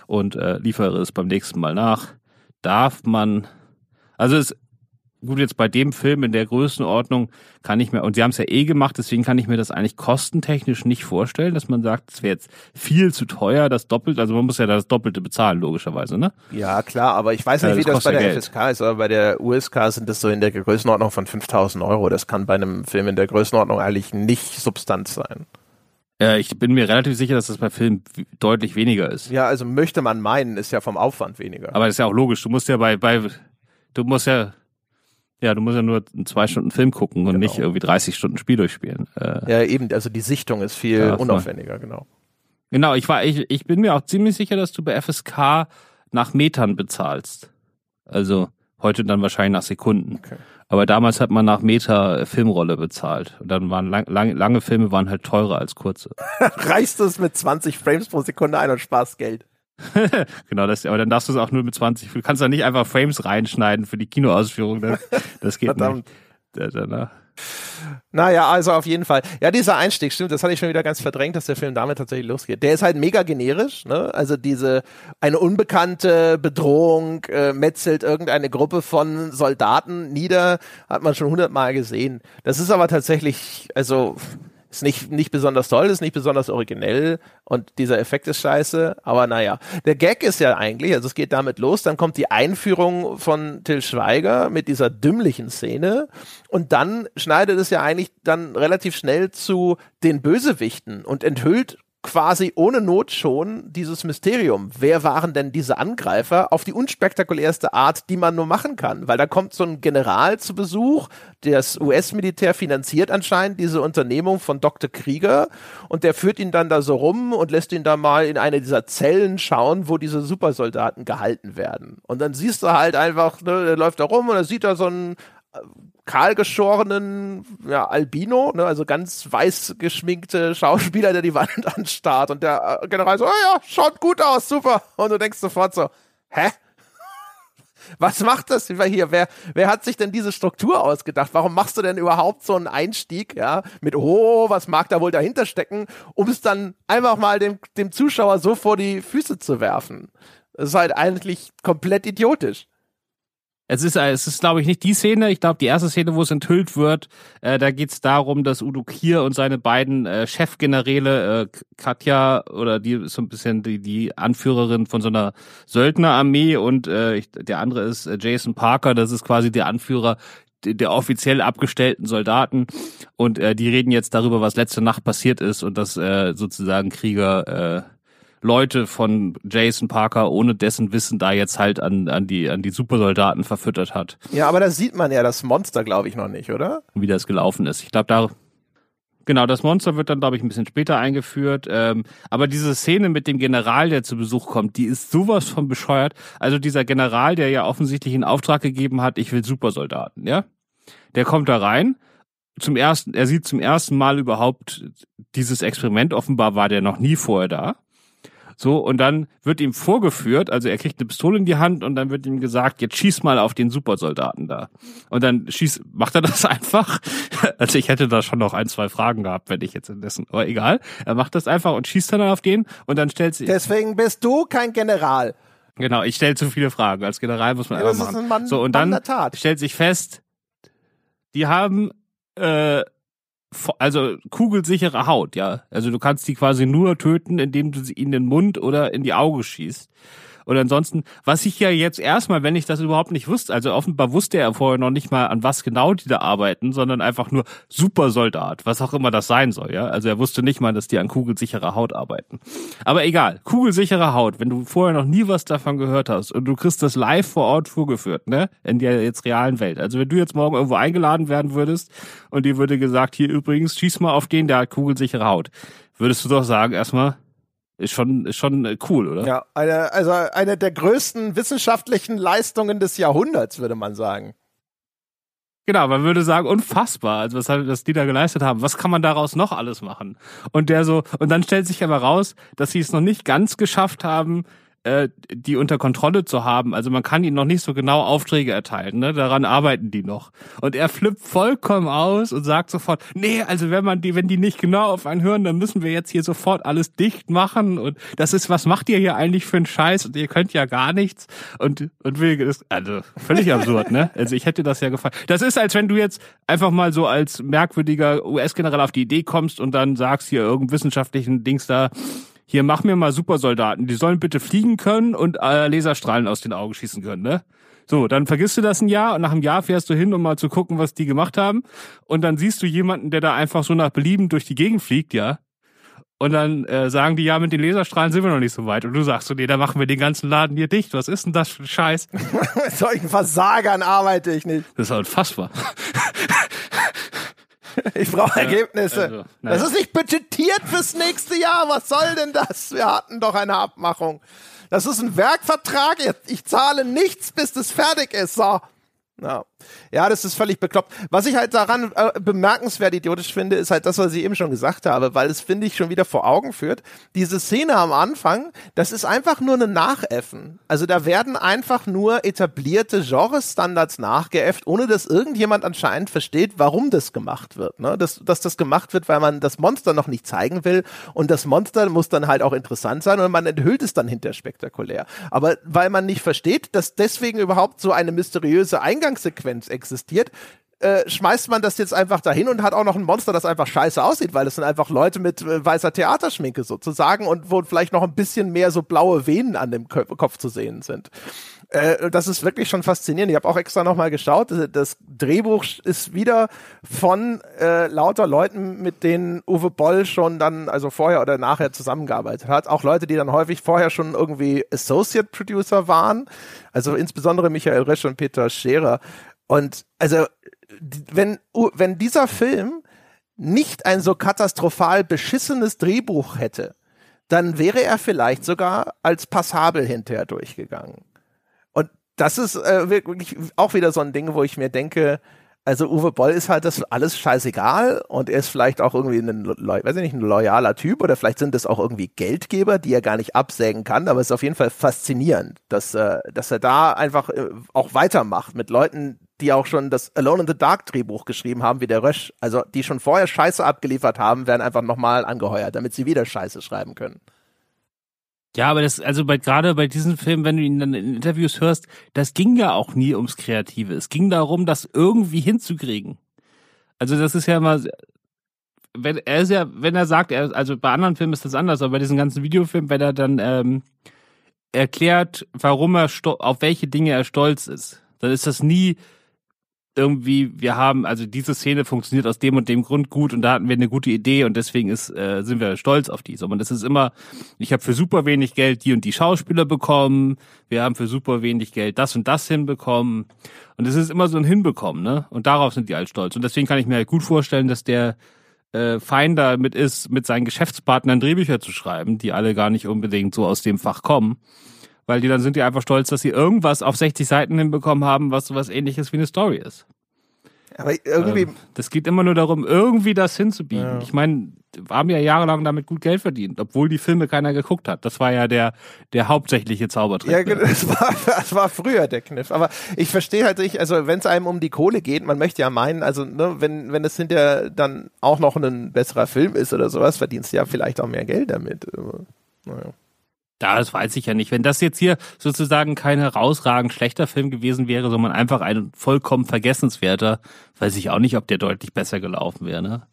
und äh, liefere es beim nächsten Mal nach. Darf man, also es, gut, jetzt bei dem Film in der Größenordnung kann ich mir, und sie haben es ja eh gemacht, deswegen kann ich mir das eigentlich kostentechnisch nicht vorstellen, dass man sagt, es wäre jetzt viel zu teuer, das Doppelte, also man muss ja das Doppelte bezahlen, logischerweise, ne? Ja, klar, aber ich weiß nicht, Ja, wie das bei der Geld. FSK ist, aber bei der USK sind das so in der Größenordnung von 5000 Euro. Das kann bei einem Film in der Größenordnung eigentlich nicht Substanz sein. Ja, ich bin mir relativ sicher, dass das bei Filmen deutlich weniger ist. Ja, also möchte man meinen, ist ja vom Aufwand weniger. Aber das ist ja auch logisch. Du musst ja bei, bei, du musst ja, ja, du musst ja nur einen zwei Stunden Film gucken und Genau. nicht irgendwie 30 Stunden Spiel durchspielen. Äh, ja, eben, also die Sichtung ist viel Ja, unaufwendiger, genau. genau, ich war, ich, ich bin mir auch ziemlich sicher, dass du bei FSK nach Metern bezahlst. Also heute dann wahrscheinlich nach Sekunden. Okay. Aber damals hat man nach Meter äh, Filmrolle bezahlt. Und dann waren lang, lang, lange Filme waren halt teurer als kurze. [LAUGHS] Reißt es mit 20 Frames pro Sekunde ein und sparst Geld. [LAUGHS] Genau, das, aber dann darfst du es auch nur mit 20. Du kannst da nicht einfach Frames reinschneiden für die Kinoausführung. Das, das geht Verdammt. nicht. Da- da- da- Naja, also auf jeden Fall. Ja, dieser Einstieg, stimmt, das hatte ich schon wieder ganz verdrängt, dass der Film damit tatsächlich losgeht. Der ist halt mega generisch, ne? Also diese, eine unbekannte Bedrohung äh, metzelt irgendeine Gruppe von Soldaten nieder, hat man schon hundertmal gesehen. Das ist aber tatsächlich, also, ist nicht, nicht besonders toll, ist nicht besonders originell und dieser Effekt ist scheiße, aber naja. Der Gag ist ja eigentlich, also es geht damit los, dann kommt die Einführung von Till Schweiger mit dieser dümmlichen Szene und dann schneidet es ja eigentlich dann relativ schnell zu den Bösewichten und enthüllt quasi ohne Not schon dieses Mysterium. Wer waren denn diese Angreifer auf die unspektakulärste Art, die man nur machen kann? Weil da kommt so ein General zu Besuch, das US-Militär finanziert anscheinend diese Unternehmung von Dr. Krieger und der führt ihn dann da so rum und lässt ihn da mal in eine dieser Zellen schauen, wo diese Supersoldaten gehalten werden. Und dann siehst du halt einfach, ne, der läuft da rum und da sieht er so einen äh, kahlgeschorenen ja, Albino, ne, also ganz weiß geschminkte Schauspieler, der die Wand [LAUGHS] anstarrt und der äh, General so, oh ja, schaut gut aus, super. Und du denkst sofort so, hä? [LAUGHS] Was macht das hier? Wer, wer hat sich denn diese Struktur ausgedacht? Warum machst du denn überhaupt so einen Einstieg, ja, mit, oh, was mag da wohl dahinter stecken, um es dann einfach mal dem, dem Zuschauer so vor die Füße zu werfen? Das ist halt eigentlich komplett idiotisch. Es ist, äh, es ist, glaube ich, nicht die Szene. Ich glaube, die erste Szene, wo es enthüllt wird, äh, da geht es darum, dass Udo Kier und seine beiden äh, Chefgeneräle, äh, Katja, oder die ist so ein bisschen die, die Anführerin von so einer Söldnerarmee und äh, ich, der andere ist äh, Jason Parker, das ist quasi der Anführer der offiziell abgestellten Soldaten und äh, die reden jetzt darüber, was letzte Nacht passiert ist und dass äh, sozusagen Krieger äh, Leute von Jason Parker ohne dessen Wissen da jetzt halt an, an die an die Supersoldaten verfüttert hat Ja, aber da sieht man ja das Monster, glaube ich, noch nicht, oder? wie das gelaufen ist. Ich glaube, da genau das Monster wird dann glaube ich ein bisschen später eingeführt. Ähm, aber diese Szene mit dem General, der zu Besuch kommt, die ist sowas von bescheuert. Also dieser General, der ja offensichtlich in Auftrag gegeben hat, ich will Supersoldaten, ja, der kommt da rein. Zum ersten, er sieht zum ersten Mal überhaupt dieses Experiment. Offenbar war der noch nie vorher da. So, und dann wird ihm vorgeführt, also er kriegt eine Pistole in die Hand und dann wird ihm gesagt, jetzt schieß mal auf den Supersoldaten da. Und dann schießt, macht er das [LAUGHS] einfach. Also ich hätte da schon noch ein, zwei Fragen gehabt, wenn ich jetzt indessen, aber egal. Er macht das einfach und schießt dann auf den und dann stellt sich, Deswegen bist du kein General. genau, ich stelle zu viele Fragen. Als General muss man Ja, einfach machen. Mann- so, und dann der Tat. stellt sich fest, die haben, äh, also kugelsichere Haut, ja. Also du kannst die quasi nur töten, indem du sie in den Mund oder in die Augen schießt. Und ansonsten, was ich ja jetzt erstmal, wenn ich das überhaupt nicht wusste, also offenbar wusste er vorher noch nicht mal, an was genau die da arbeiten, sondern einfach nur Supersoldat, was auch immer das sein soll, ja. Also er wusste nicht mal, dass die an kugelsicherer Haut arbeiten. Aber egal, kugelsichere Haut, wenn du vorher noch nie was davon gehört hast und du kriegst das live vor Ort vorgeführt, ne, in der jetzt realen Welt. Also wenn du jetzt morgen irgendwo eingeladen werden würdest und dir würde gesagt, hier übrigens, schieß mal auf den, der hat kugelsichere Haut, würdest du doch sagen erstmal, ist schon, ist schon äh, cool, oder? Ja, eine, also eine der größten wissenschaftlichen Leistungen des Jahrhunderts, würde man sagen. Genau, man würde sagen, unfassbar, also was, was die da geleistet haben. Was kann man daraus noch alles machen? Und der so, und dann stellt sich aber raus, dass sie es noch nicht ganz geschafft haben, äh, die unter Kontrolle zu haben. Also man kann ihnen noch nicht so genau Aufträge erteilen, ne? Daran arbeiten die noch. Und er flippt vollkommen aus und sagt sofort, nee, also wenn man die, wenn die nicht genau auf einen hören, dann müssen wir jetzt hier sofort alles dicht machen. Und das ist, was macht ihr hier eigentlich für einen Scheiß? Und ihr könnt ja gar nichts. Und, und will, das, also völlig absurd, ne? Also ich hätte das ja gefallen. Das ist, als wenn du jetzt einfach mal so als merkwürdiger US-General auf die Idee kommst und dann sagst hier irgendeinen wissenschaftlichen Dings da, hier mach mir mal Supersoldaten, die sollen bitte fliegen können und äh, Laserstrahlen aus den Augen schießen können, ne? So, dann vergisst du das ein Jahr und nach einem Jahr fährst du hin, um mal zu gucken, was die gemacht haben. Und dann siehst du jemanden, der da einfach so nach Belieben durch die Gegend fliegt, ja. Und dann äh, sagen die, ja, mit den Laserstrahlen sind wir noch nicht so weit. Und du sagst so, nee, da machen wir den ganzen Laden hier dicht. Was ist denn das für ein Scheiß? mit [LAUGHS] solchen Versagern arbeite ich nicht. Das ist halt unfassbar. [LAUGHS] Ich brauche Ergebnisse. Also, das ist nicht budgetiert fürs nächste Jahr. Was soll denn das? Wir hatten doch eine Abmachung. Das ist ein Werkvertrag. Ich zahle nichts, bis das fertig ist. So. Ja. ja, das ist völlig bekloppt. Was ich halt daran äh, bemerkenswert idiotisch finde, ist halt das, was ich eben schon gesagt habe, weil es, finde ich, schon wieder vor Augen führt. Diese Szene am Anfang, das ist einfach nur ein Nachäffen. Also da werden einfach nur etablierte Genrestandards nachgeäfft, ohne dass irgendjemand anscheinend versteht, warum das gemacht wird. Ne? Dass, dass das gemacht wird, weil man das Monster noch nicht zeigen will und das Monster muss dann halt auch interessant sein und man enthüllt es dann hinter spektakulär. Aber weil man nicht versteht, dass deswegen überhaupt so eine mysteriöse Eingang Eingangssequenz existiert, äh, schmeißt man das jetzt einfach dahin und hat auch noch ein Monster, das einfach scheiße aussieht, weil es sind einfach Leute mit äh, weißer Theaterschminke sozusagen und wo vielleicht noch ein bisschen mehr so blaue Venen an dem Kopf zu sehen sind. Äh, das ist wirklich schon faszinierend. Ich habe auch extra nochmal geschaut. Das Drehbuch ist wieder von äh, lauter Leuten, mit denen Uwe Boll schon dann, also vorher oder nachher zusammengearbeitet hat. Auch Leute, die dann häufig vorher schon irgendwie Associate Producer waren. Also insbesondere Michael Resch und Peter Scherer. Und also, wenn, wenn dieser Film nicht ein so katastrophal beschissenes Drehbuch hätte, dann wäre er vielleicht sogar als passabel hinterher durchgegangen das ist äh, wirklich auch wieder so ein Ding, wo ich mir denke, also Uwe Boll ist halt das alles scheißegal und er ist vielleicht auch irgendwie ein, weiß ich nicht, ein loyaler Typ oder vielleicht sind es auch irgendwie Geldgeber, die er gar nicht absägen kann, aber es ist auf jeden Fall faszinierend, dass, äh, dass er da einfach äh, auch weitermacht mit Leuten, die auch schon das Alone in the Dark Drehbuch geschrieben haben, wie der Rösch, also die schon vorher Scheiße abgeliefert haben, werden einfach nochmal angeheuert, damit sie wieder Scheiße schreiben können. Ja, aber das, also bei, gerade bei diesem Film, wenn du ihn dann in Interviews hörst, das ging ja auch nie ums Kreative. Es ging darum, das irgendwie hinzukriegen. Also das ist ja immer, wenn er ist ja, wenn er sagt, er, also bei anderen Filmen ist das anders, aber bei diesen ganzen Videofilmen, wenn er dann ähm, erklärt, warum er auf welche Dinge er stolz ist, dann ist das nie irgendwie, wir haben, also diese Szene funktioniert aus dem und dem Grund gut und da hatten wir eine gute Idee und deswegen ist, äh, sind wir stolz auf die. Und das ist immer, ich habe für super wenig Geld die und die Schauspieler bekommen, wir haben für super wenig Geld das und das hinbekommen. Und es ist immer so ein Hinbekommen, ne? Und darauf sind die halt stolz. Und deswegen kann ich mir halt gut vorstellen, dass der äh, fein damit ist, mit seinen Geschäftspartnern Drehbücher zu schreiben, die alle gar nicht unbedingt so aus dem Fach kommen weil die dann sind die einfach stolz, dass sie irgendwas auf 60 Seiten hinbekommen haben, was sowas ähnliches wie eine Story ist. Aber irgendwie. Ähm, das geht immer nur darum, irgendwie das hinzubiegen. Ja. Ich meine, wir haben ja jahrelang damit gut Geld verdient, obwohl die Filme keiner geguckt hat. Das war ja der, der hauptsächliche Zaubertrick. Ja, das war, das war früher der Kniff. Aber ich verstehe halt nicht, also wenn es einem um die Kohle geht, man möchte ja meinen, also ne, wenn, wenn es hinterher dann auch noch ein besserer Film ist oder sowas, verdienst du ja vielleicht auch mehr Geld damit. Aber, naja. Das weiß ich ja nicht. Wenn das jetzt hier sozusagen kein herausragend schlechter Film gewesen wäre, sondern einfach ein vollkommen vergessenswerter, weiß ich auch nicht, ob der deutlich besser gelaufen wäre. Ne?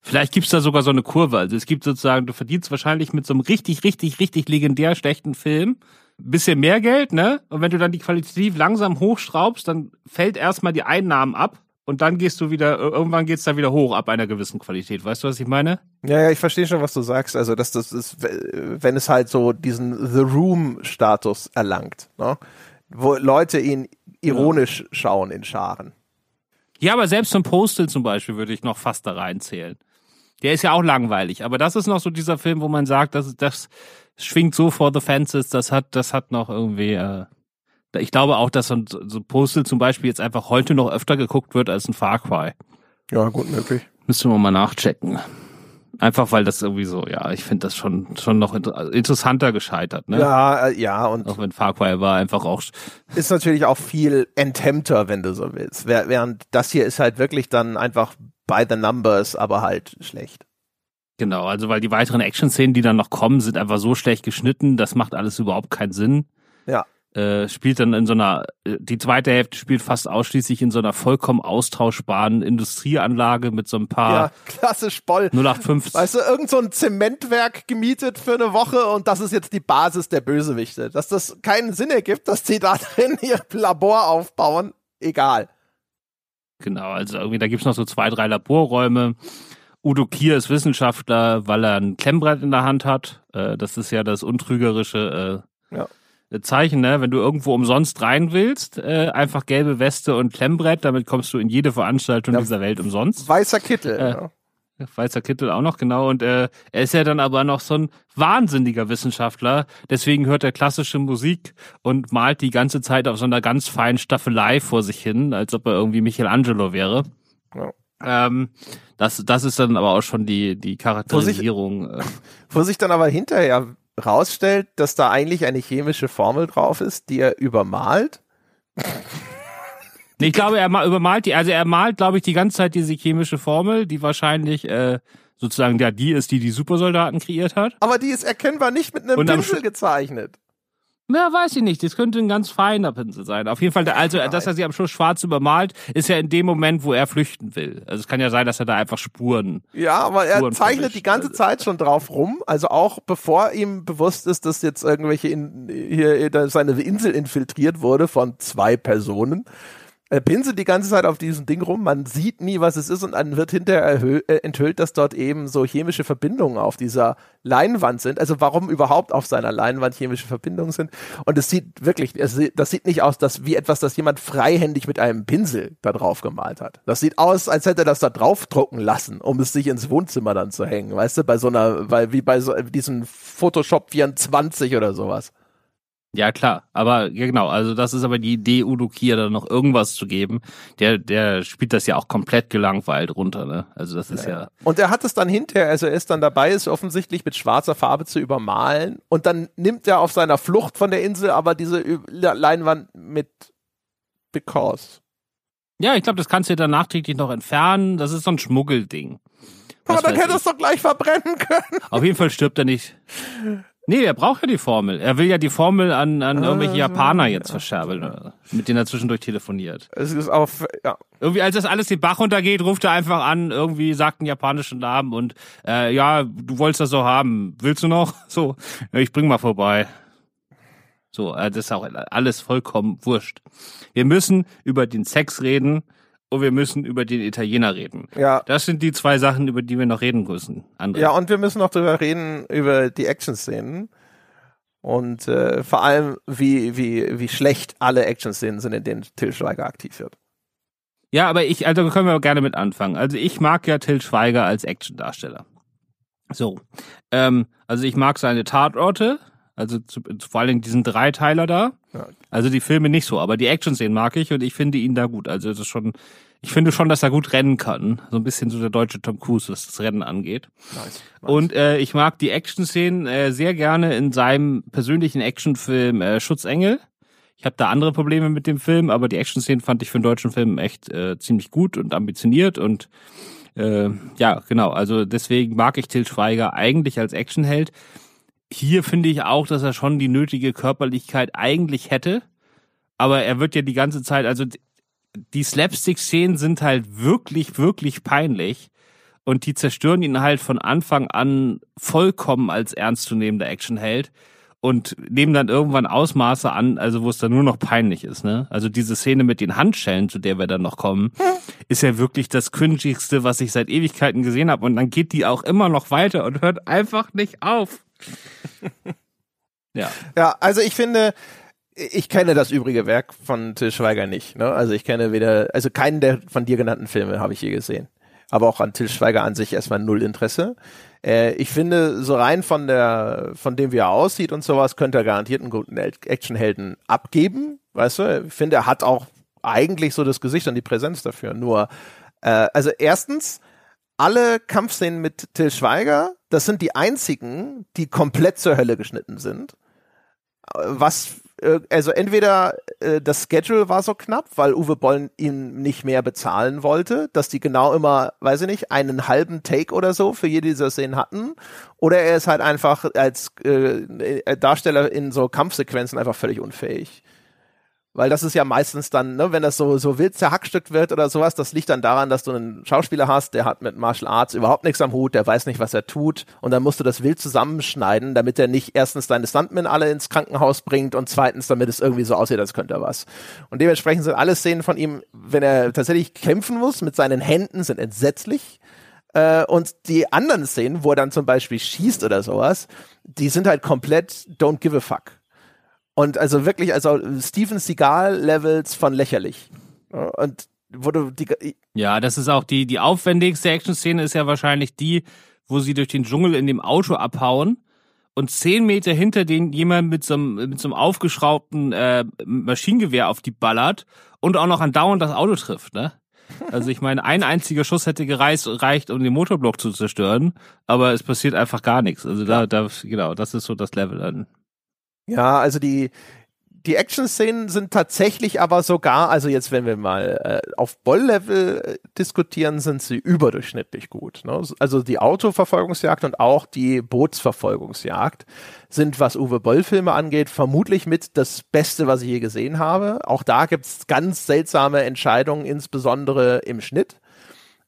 Vielleicht gibt's da sogar so eine Kurve. Also es gibt sozusagen, du verdienst wahrscheinlich mit so einem richtig, richtig, richtig legendär schlechten Film ein bisschen mehr Geld, ne? Und wenn du dann die qualitativ langsam hochschraubst, dann fällt erstmal die Einnahmen ab und dann gehst du wieder, irgendwann geht's da wieder hoch ab einer gewissen Qualität. Weißt du, was ich meine? Ja, ja, ich verstehe schon, was du sagst. Also, dass das ist, wenn es halt so diesen The Room-Status erlangt, ne? wo Leute ihn ironisch ja. schauen in Scharen. Ja, aber selbst zum Postal zum Beispiel würde ich noch fast da reinzählen. Der ist ja auch langweilig, aber das ist noch so dieser Film, wo man sagt, das, das schwingt so vor the fences, das hat, das hat noch irgendwie, äh, ich glaube auch, dass so, so Postal zum Beispiel jetzt einfach heute noch öfter geguckt wird als ein Far Cry. Ja, gut möglich. Müssen wir mal nachchecken. Einfach weil das irgendwie so, ja, ich finde das schon schon noch inter interessanter gescheitert, ne? Ja, äh, ja, und Auch wenn Far Cry war einfach auch ist natürlich auch viel enthemmter, wenn du so willst. Während das hier ist halt wirklich dann einfach by the numbers, aber halt schlecht. genau, also weil die weiteren Action-Szenen, die dann noch kommen, sind einfach so schlecht geschnitten, das macht alles überhaupt keinen Sinn. Ja. Äh, spielt dann in so einer, äh, die zweite Hälfte spielt fast ausschließlich in so einer vollkommen austauschbaren Industrieanlage mit so ein paar Ja, klassisch Boll. 0815. Weißt du, irgend so ein Zementwerk gemietet für eine Woche und das ist jetzt die Basis der Bösewichte. Dass das keinen Sinn ergibt, dass die da [LAUGHS] drin ihr Labor aufbauen, egal. Genau, also irgendwie, da gibt's noch so zwei, drei Laborräume. Udo Kier ist Wissenschaftler, weil er ein Klemmbrett in der Hand hat. Äh, das ist ja das untrügerische äh, Ja. Zeichen, ne? Wenn du irgendwo umsonst rein willst, äh, einfach gelbe Weste und Klemmbrett, damit kommst du in jede Veranstaltung Ja. dieser Welt umsonst. Weißer Kittel. Äh, ja. Weißer Kittel auch noch, genau. Und äh, er ist ja dann aber noch so ein wahnsinniger Wissenschaftler. Deswegen hört er klassische Musik und malt die ganze Zeit auf so einer ganz feinen Staffelei vor sich hin, als ob er irgendwie Michelangelo wäre. Ja. Ähm, das, das ist dann aber auch schon die, die Charakterisierung. äh, [LAUGHS] Wo sich dann aber hinterher rausstellt, dass da eigentlich eine chemische Formel drauf ist, die er übermalt. Ich glaube, er ma- übermalt die, also er malt, glaube ich, die ganze Zeit diese chemische Formel, die wahrscheinlich äh, sozusagen ja die ist, die die Supersoldaten kreiert hat. Aber die ist erkennbar nicht mit einem Pinsel gezeichnet. Ja, weiß ich nicht. Das könnte ein ganz feiner Pinsel sein. Auf jeden Fall, also, dass er sie am Schluss schwarz übermalt, ist ja in dem Moment, wo er flüchten will. Also es kann ja sein, dass er da einfach Spuren. Ja, aber er Spuren zeichnet verwischt. die ganze Zeit schon drauf rum, also auch bevor ihm bewusst ist, dass jetzt irgendwelche in, hier seine Insel infiltriert wurde von zwei Personen. Er pinselt die ganze Zeit auf diesem Ding rum, man sieht nie, was es ist und dann wird hinterher äh, enthüllt, dass dort eben so chemische Verbindungen auf dieser Leinwand sind. Also warum überhaupt auf seiner Leinwand chemische Verbindungen sind. Und es sieht wirklich, es das sieht nicht aus, dass wie etwas, das jemand freihändig mit einem Pinsel da drauf gemalt hat. Das sieht aus, als hätte er das da draufdrucken lassen, um es sich ins Wohnzimmer dann zu hängen. Weißt du, bei so einer, weil wie bei so diesem Photoshop 24 oder sowas. Ja, klar. Aber ja, genau, also das ist aber die Idee, Udo Kier da noch irgendwas zu geben. Der, der spielt das ja auch komplett gelangweilt runter, ne? Also das ist ja. Und er hat es dann hinterher, also er ist dann dabei, es offensichtlich mit schwarzer Farbe zu übermalen. Und dann nimmt er auf seiner Flucht von der Insel aber diese Leinwand mit Because. Ja, ich glaube, das kannst du dann nachträglich noch entfernen. Das ist so ein Schmuggelding. Aber dann hätte es doch gleich verbrennen können. Auf jeden Fall stirbt er nicht. [LAUGHS] Nee, er braucht ja die Formel. Er will ja die Formel an, an irgendwelche Ah, Japaner jetzt verscherbeln, oder? mit denen er zwischendurch telefoniert. Es ist auf, ja. Irgendwie, als das alles den Bach runtergeht, ruft er einfach an, irgendwie sagt einen japanischen Namen und äh, ja, du wolltest das so haben. Willst du noch? So, ja, ich bring mal vorbei. So, äh, das ist auch alles vollkommen wurscht. Wir müssen über den Sex reden und wir müssen über den Italiener reden. Ja. Das sind die zwei Sachen, über die wir noch reden müssen. André. Ja, und wir müssen noch drüber reden, über die Action-Szenen. Und äh, vor allem, wie, wie, wie schlecht alle Action-Szenen sind, in denen Till Schweiger aktiv wird. Ja, aber ich, also können wir gerne mit anfangen. Also ich mag ja Till Schweiger als Actiondarsteller. So. Ähm, also ich mag seine Tatorte, also zu, vor allen Dingen diesen Dreiteiler da. Ja. Also die Filme nicht so, aber die Action-Szenen mag ich und ich finde ihn da gut. Also es ist schon, ich finde schon, dass er gut rennen kann. So ein bisschen so der deutsche Tom Cruise, was das Rennen angeht. Nice. Und äh, ich mag die Action-Szenen äh, sehr gerne in seinem persönlichen Actionfilm äh, Schutzengel. Ich habe da andere Probleme mit dem Film, aber die Action-Szenen fand ich für einen deutschen Film echt äh, ziemlich gut und ambitioniert und äh, ja, genau. Also deswegen mag ich Till Schweiger eigentlich als Actionheld. Hier finde ich auch, dass er schon die nötige Körperlichkeit eigentlich hätte, aber er wird ja die ganze Zeit, also die Slapstick-Szenen sind halt wirklich, wirklich peinlich und die zerstören ihn halt von Anfang an vollkommen als ernstzunehmender Actionheld und nehmen dann irgendwann Ausmaße an, also wo es dann nur noch peinlich ist, ne? Also diese Szene mit den Handschellen, zu der wir dann noch kommen, ist ja wirklich das cringigste, was ich seit Ewigkeiten gesehen habe und dann geht die auch immer noch weiter und hört einfach nicht auf. [LAUGHS] ja. Ja, also ich finde, ich kenne das übrige Werk von Till Schweiger nicht. Ne? Also ich kenne weder, also keinen der von dir genannten Filme habe ich je gesehen. Aber auch an Till Schweiger an sich erstmal null Interesse. Äh, ich finde, so rein von der, von dem wie er aussieht und sowas, könnte er garantiert einen guten Actionhelden abgeben. Weißt du? Ich finde, er hat auch eigentlich so das Gesicht und die Präsenz dafür. Nur, äh, also erstens, alle Kampfszenen mit Till Schweiger, das sind die einzigen, die komplett zur Hölle geschnitten sind. Was äh, also entweder äh, das Schedule war so knapp, weil Uwe Boll ihn nicht mehr bezahlen wollte, dass die genau immer, weiß ich nicht, einen halben Take oder so für jede dieser Szenen hatten, oder er ist halt einfach als äh, Darsteller in so Kampfsequenzen einfach völlig unfähig. Weil das ist ja meistens dann, ne, wenn das so, so wild zerhackstückt wird oder sowas, das liegt dann daran, dass du einen Schauspieler hast, der hat mit Martial Arts überhaupt nichts am Hut, der weiß nicht, was er tut. Und dann musst du das wild zusammenschneiden, damit er nicht erstens deine Stuntmen alle ins Krankenhaus bringt und zweitens, damit es irgendwie so aussieht, als könnte er was. Und dementsprechend sind alle Szenen von ihm, wenn er tatsächlich kämpfen muss mit seinen Händen, sind entsetzlich. Äh, und die anderen Szenen, wo er dann zum Beispiel schießt oder sowas, die sind halt komplett don't give a fuck. Und also wirklich, also Steven Seagal-Levels von lächerlich. Und wurde die. Ja, das ist auch die, die aufwendigste Action-Szene ist ja wahrscheinlich die, wo sie durch den Dschungel in dem Auto abhauen und zehn Meter hinter denen jemand mit so einem, mit so einem aufgeschraubten äh, Maschinengewehr auf die ballert und auch noch andauernd das Auto trifft, ne? Also ich meine, ein einziger Schuss hätte gereicht, reicht, um den Motorblock zu zerstören, aber es passiert einfach gar nichts. Also da, da genau, das ist so das Level dann. Ja, also die, die Action-Szenen sind tatsächlich aber sogar, also jetzt, wenn wir mal äh, auf Boll-Level äh, diskutieren, sind sie überdurchschnittlich gut. Ne? Also die Autoverfolgungsjagd und auch die Bootsverfolgungsjagd sind, was Uwe Boll-Filme angeht, vermutlich mit das Beste, was ich je gesehen habe. Auch da gibt's ganz seltsame Entscheidungen, insbesondere im Schnitt.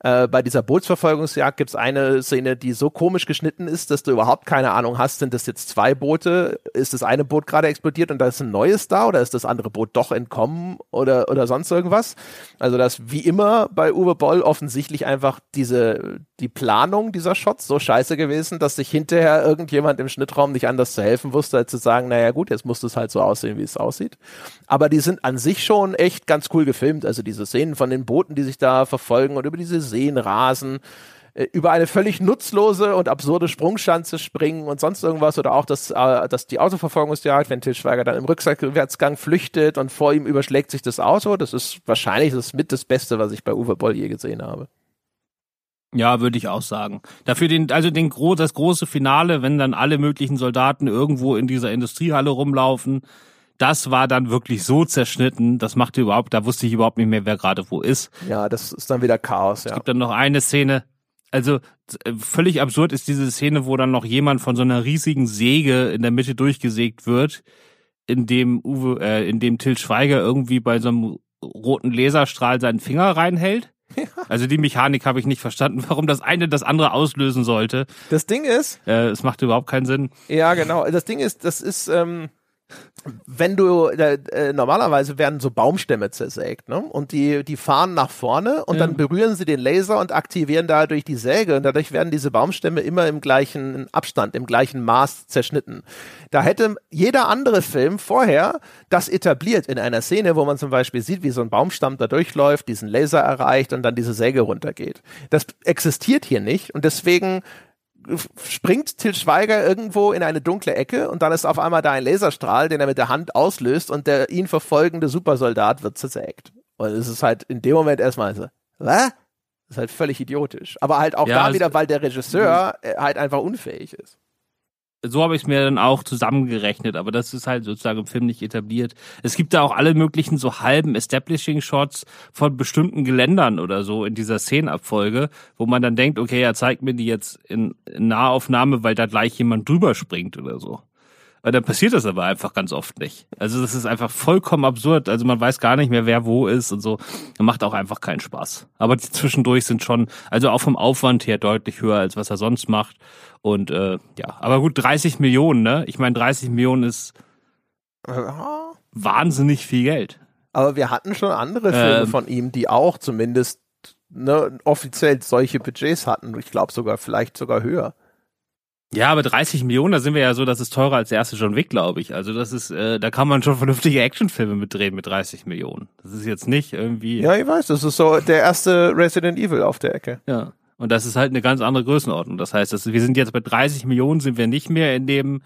Äh, bei dieser Bootsverfolgungsjagd gibt es eine Szene, die so komisch geschnitten ist, dass du überhaupt keine Ahnung hast, sind das jetzt zwei Boote? Ist das eine Boot gerade explodiert und da ist ein neues da oder ist das andere Boot doch entkommen oder, oder sonst irgendwas? Also das wie immer bei Uwe Boll offensichtlich einfach diese, die Planung dieser Shots so scheiße gewesen, dass sich hinterher irgendjemand im Schnittraum nicht anders zu helfen wusste, als zu sagen, naja gut, jetzt muss es halt so aussehen, wie es aussieht. Aber die sind an sich schon echt ganz cool gefilmt. Also diese Szenen von den Booten, die sich da verfolgen und über diese Seen rasen, äh, über eine völlig nutzlose und absurde Sprungschanze springen und sonst irgendwas oder auch das, äh, das die Autoverfolgungsjagd, wenn Til Schweiger dann im Rückwärtsgang flüchtet und vor ihm überschlägt sich das Auto, das ist wahrscheinlich das mit das Beste, was ich bei Uwe Boll je gesehen habe. Ja, würde ich auch sagen. Dafür den, also den gro das große Finale, wenn dann alle möglichen Soldaten irgendwo in dieser Industriehalle rumlaufen, das war dann wirklich so zerschnitten, das machte überhaupt, da wusste ich überhaupt nicht mehr, wer gerade wo ist. Ja, das ist dann wieder Chaos, ja. Es gibt dann noch eine Szene, also äh, völlig absurd ist diese Szene, wo dann noch jemand von so einer riesigen Säge in der Mitte durchgesägt wird, in dem Uwe, äh, in dem Till Schweiger irgendwie bei so einem roten Laserstrahl seinen Finger reinhält. [LAUGHS] Also die Mechanik habe ich nicht verstanden, warum das eine das andere auslösen sollte. Das Ding ist, äh, es macht überhaupt keinen Sinn. Ja, genau. Das Ding ist, das ist ähm, wenn du äh, normalerweise werden so Baumstämme zersägt, ne? Und die die fahren nach vorne und ja. dann berühren sie den Laser und aktivieren dadurch die Säge und dadurch werden diese Baumstämme immer im gleichen Abstand, im gleichen Maß zerschnitten. Da hätte jeder andere Film vorher das etabliert in einer Szene, wo man zum Beispiel sieht, wie so ein Baumstamm da durchläuft, diesen Laser erreicht und dann diese Säge runtergeht. Das existiert hier nicht und deswegen springt Till Schweiger irgendwo in eine dunkle Ecke und dann ist auf einmal da ein Laserstrahl, den er mit der Hand auslöst und der ihn verfolgende Supersoldat wird zersägt. Und es ist halt in dem Moment erstmal so, was? Das ist halt völlig idiotisch. Aber halt auch ja, da wieder, weil der Regisseur äh, halt einfach unfähig ist so habe ich es mir dann auch zusammengerechnet, aber das ist halt sozusagen im Film nicht etabliert. Es gibt da auch alle möglichen so halben Establishing-Shots von bestimmten Geländern oder so in dieser Szenenabfolge, wo man dann denkt, okay, er zeigt mir die jetzt in, Nahaufnahme, weil da gleich jemand drüber springt oder so. Und dann passiert das aber einfach ganz oft nicht. Also das ist einfach vollkommen absurd. Also man weiß gar nicht mehr, wer wo ist und so. Das macht auch einfach keinen Spaß. Aber die zwischendurch sind schon, also auch vom Aufwand her deutlich höher, als was er sonst macht. Und äh, ja, aber gut, 30 Millionen, ne? Ich meine, 30 Millionen ist wahnsinnig viel Geld. Aber wir hatten schon andere Filme ähm, von ihm, die auch zumindest ne, offiziell solche Budgets hatten. Ich glaube sogar, vielleicht sogar höher. Ja, aber 30 Millionen, da sind wir ja so, das ist teurer als der erste John Wick, glaube ich. Also das ist, äh, da kann man schon vernünftige Actionfilme mitdrehen mit 30 Millionen. Das ist jetzt nicht irgendwie. Ja, ich weiß, das ist so der erste Resident Evil auf der Ecke. Ja. Und das ist halt eine ganz andere Größenordnung. Das heißt, dass wir sind jetzt bei 30 Millionen, sind wir nicht mehr in dem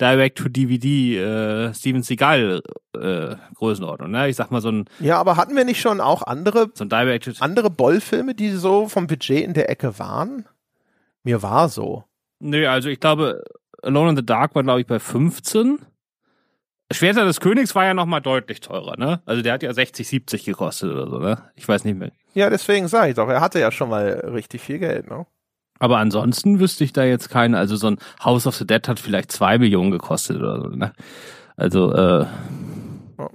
Direct-to-DVD äh, Steven Seagal äh, Größenordnung. Ne? Ich sag mal so ein Ja, aber hatten wir nicht schon auch andere so ein andere Boll-Filme, die so vom Budget in der Ecke waren? Mir war so. Nö, also ich glaube Alone in the Dark war glaube ich bei 15. Schwerter des Königs war ja noch mal deutlich teurer, ne? Also der hat ja 60, 70 gekostet oder so, ne? Ich weiß nicht mehr. Ja, deswegen sage ich doch, er hatte ja schon mal richtig viel Geld, ne? Aber ansonsten wüsste ich da jetzt keine. Also so ein House of the Dead hat vielleicht zwei Millionen gekostet oder so, ne? Also, äh, Ja.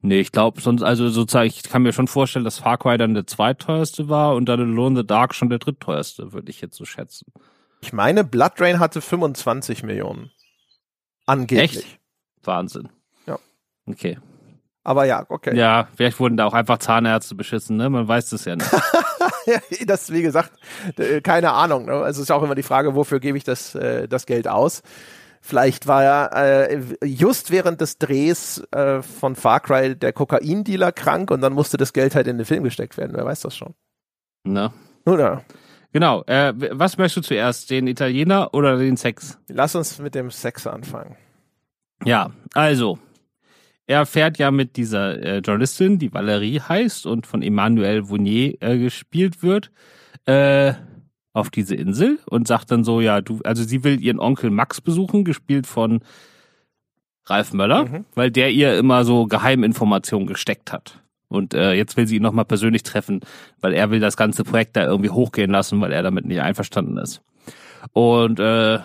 nee, ich glaube sonst, also sozusagen, ich kann mir schon vorstellen, dass Far Cry dann der zweiteuerste war und dann Alone in the Dark schon der drittteuerste, würde ich jetzt so schätzen. Ich meine, Blood Rain hatte 25 Millionen. Angeblich. Echt? Wahnsinn. Ja. Okay. Aber ja, okay. Ja, vielleicht wurden da auch einfach Zahnärzte beschissen, ne? Man weiß das ja nicht. [LAUGHS] das, wie gesagt, äh, keine Ahnung. Ne? Also es ist auch immer die Frage, wofür gebe ich das, äh, das Geld aus? Vielleicht war ja äh, just während des Drehs äh, von Far Cry der Kokaindealer krank und dann musste das Geld halt in den Film gesteckt werden. Wer weiß das schon? ne? Oder? Genau. Äh, was möchtest du zuerst? Den Italiener oder den Sex? Lass uns mit dem Sex anfangen. Ja, also. Er fährt ja mit dieser äh, Journalistin, die Valerie heißt und von Emmanuel Vounier äh, gespielt wird, äh, auf diese Insel und sagt dann so, ja, du, also sie will ihren Onkel Max besuchen, gespielt von Ralf Möller, Mhm. weil der ihr immer so Geheiminformationen gesteckt hat. Und äh, jetzt will sie ihn nochmal persönlich treffen, weil er will das ganze Projekt da irgendwie hochgehen lassen, weil er damit nicht einverstanden ist. Und äh, äh,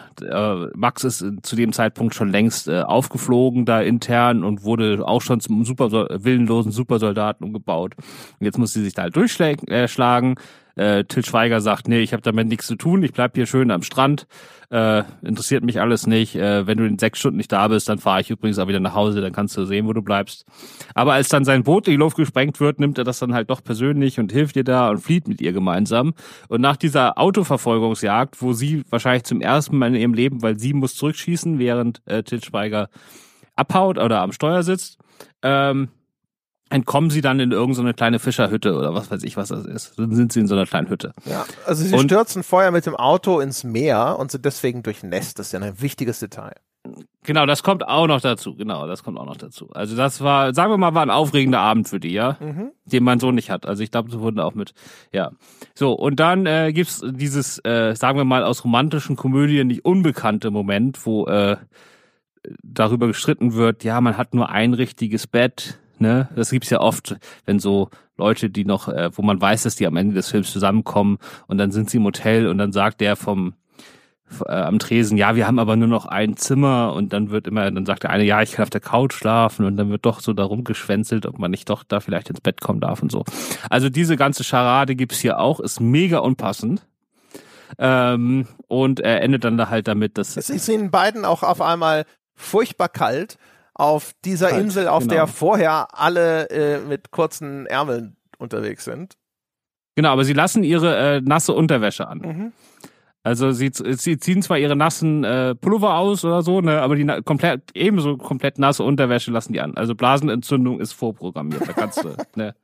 Max ist zu dem Zeitpunkt schon längst äh, aufgeflogen da intern und wurde auch schon zum super willenlosen Supersoldaten umgebaut. Und jetzt muss sie sich da halt durchschlagen. Äh. Äh, Till Schweiger sagt, nee, ich habe damit nichts zu tun, ich bleib hier schön am Strand. Äh, interessiert mich alles nicht. Äh, wenn du in sechs Stunden nicht da bist, dann fahre ich übrigens auch wieder nach Hause, dann kannst du sehen, wo du bleibst. Aber als dann sein Boot in die Luft gesprengt wird, nimmt er das dann halt doch persönlich und hilft ihr da und flieht mit ihr gemeinsam. Und nach dieser Autoverfolgungsjagd, wo sie wahrscheinlich zum ersten Mal in ihrem Leben, weil sie muss zurückschießen, während äh, Til Schweiger abhaut oder am Steuer sitzt, ähm, entkommen sie dann in irgendeine kleine Fischerhütte oder was weiß ich, was das ist. Dann sind sie in so einer kleinen Hütte. Ja, also sie Und- stürzen vorher mit dem Auto ins Meer und sind deswegen durchnässt. Das ist ja ein wichtiges Detail. Genau, das kommt auch noch dazu. Genau, das kommt auch noch dazu. Also das war, sagen wir mal, war ein aufregender Abend für die, ja, Mhm. den man so nicht hat. Also ich glaube, sie wurden auch mit, ja. So und dann äh, gibt's dieses, äh, sagen wir mal, aus romantischen Komödien nicht unbekannte Moment, wo äh, darüber gestritten wird, ja, man hat nur ein richtiges Bett. Ne, das gibt's ja oft, wenn so Leute, die noch, äh, wo man weiß, dass die am Ende des Films zusammenkommen und dann sind sie im Hotel und dann sagt der vom äh, am Tresen, ja, wir haben aber nur noch ein Zimmer und dann wird immer, dann sagt der eine, ja, ich kann auf der Couch schlafen und dann wird doch so darum geschwänzelt, ob man nicht doch da vielleicht ins Bett kommen darf und so. Also diese ganze Scharade gibt's hier auch, ist mega unpassend. Ähm, und er endet dann da halt damit, dass Es ist ihnen beiden auch auf einmal furchtbar kalt auf dieser Kalt, Insel, auf genau. der vorher alle äh, mit kurzen Ärmeln unterwegs sind. genau, aber sie lassen ihre äh, nasse Unterwäsche an. Mhm. Also sie, sie ziehen zwar ihre nassen äh, Pullover aus oder so, ne, aber die komplett ebenso komplett nasse Unterwäsche lassen die an. Also Blasenentzündung ist vorprogrammiert, da kannst du, [LAUGHS] ne.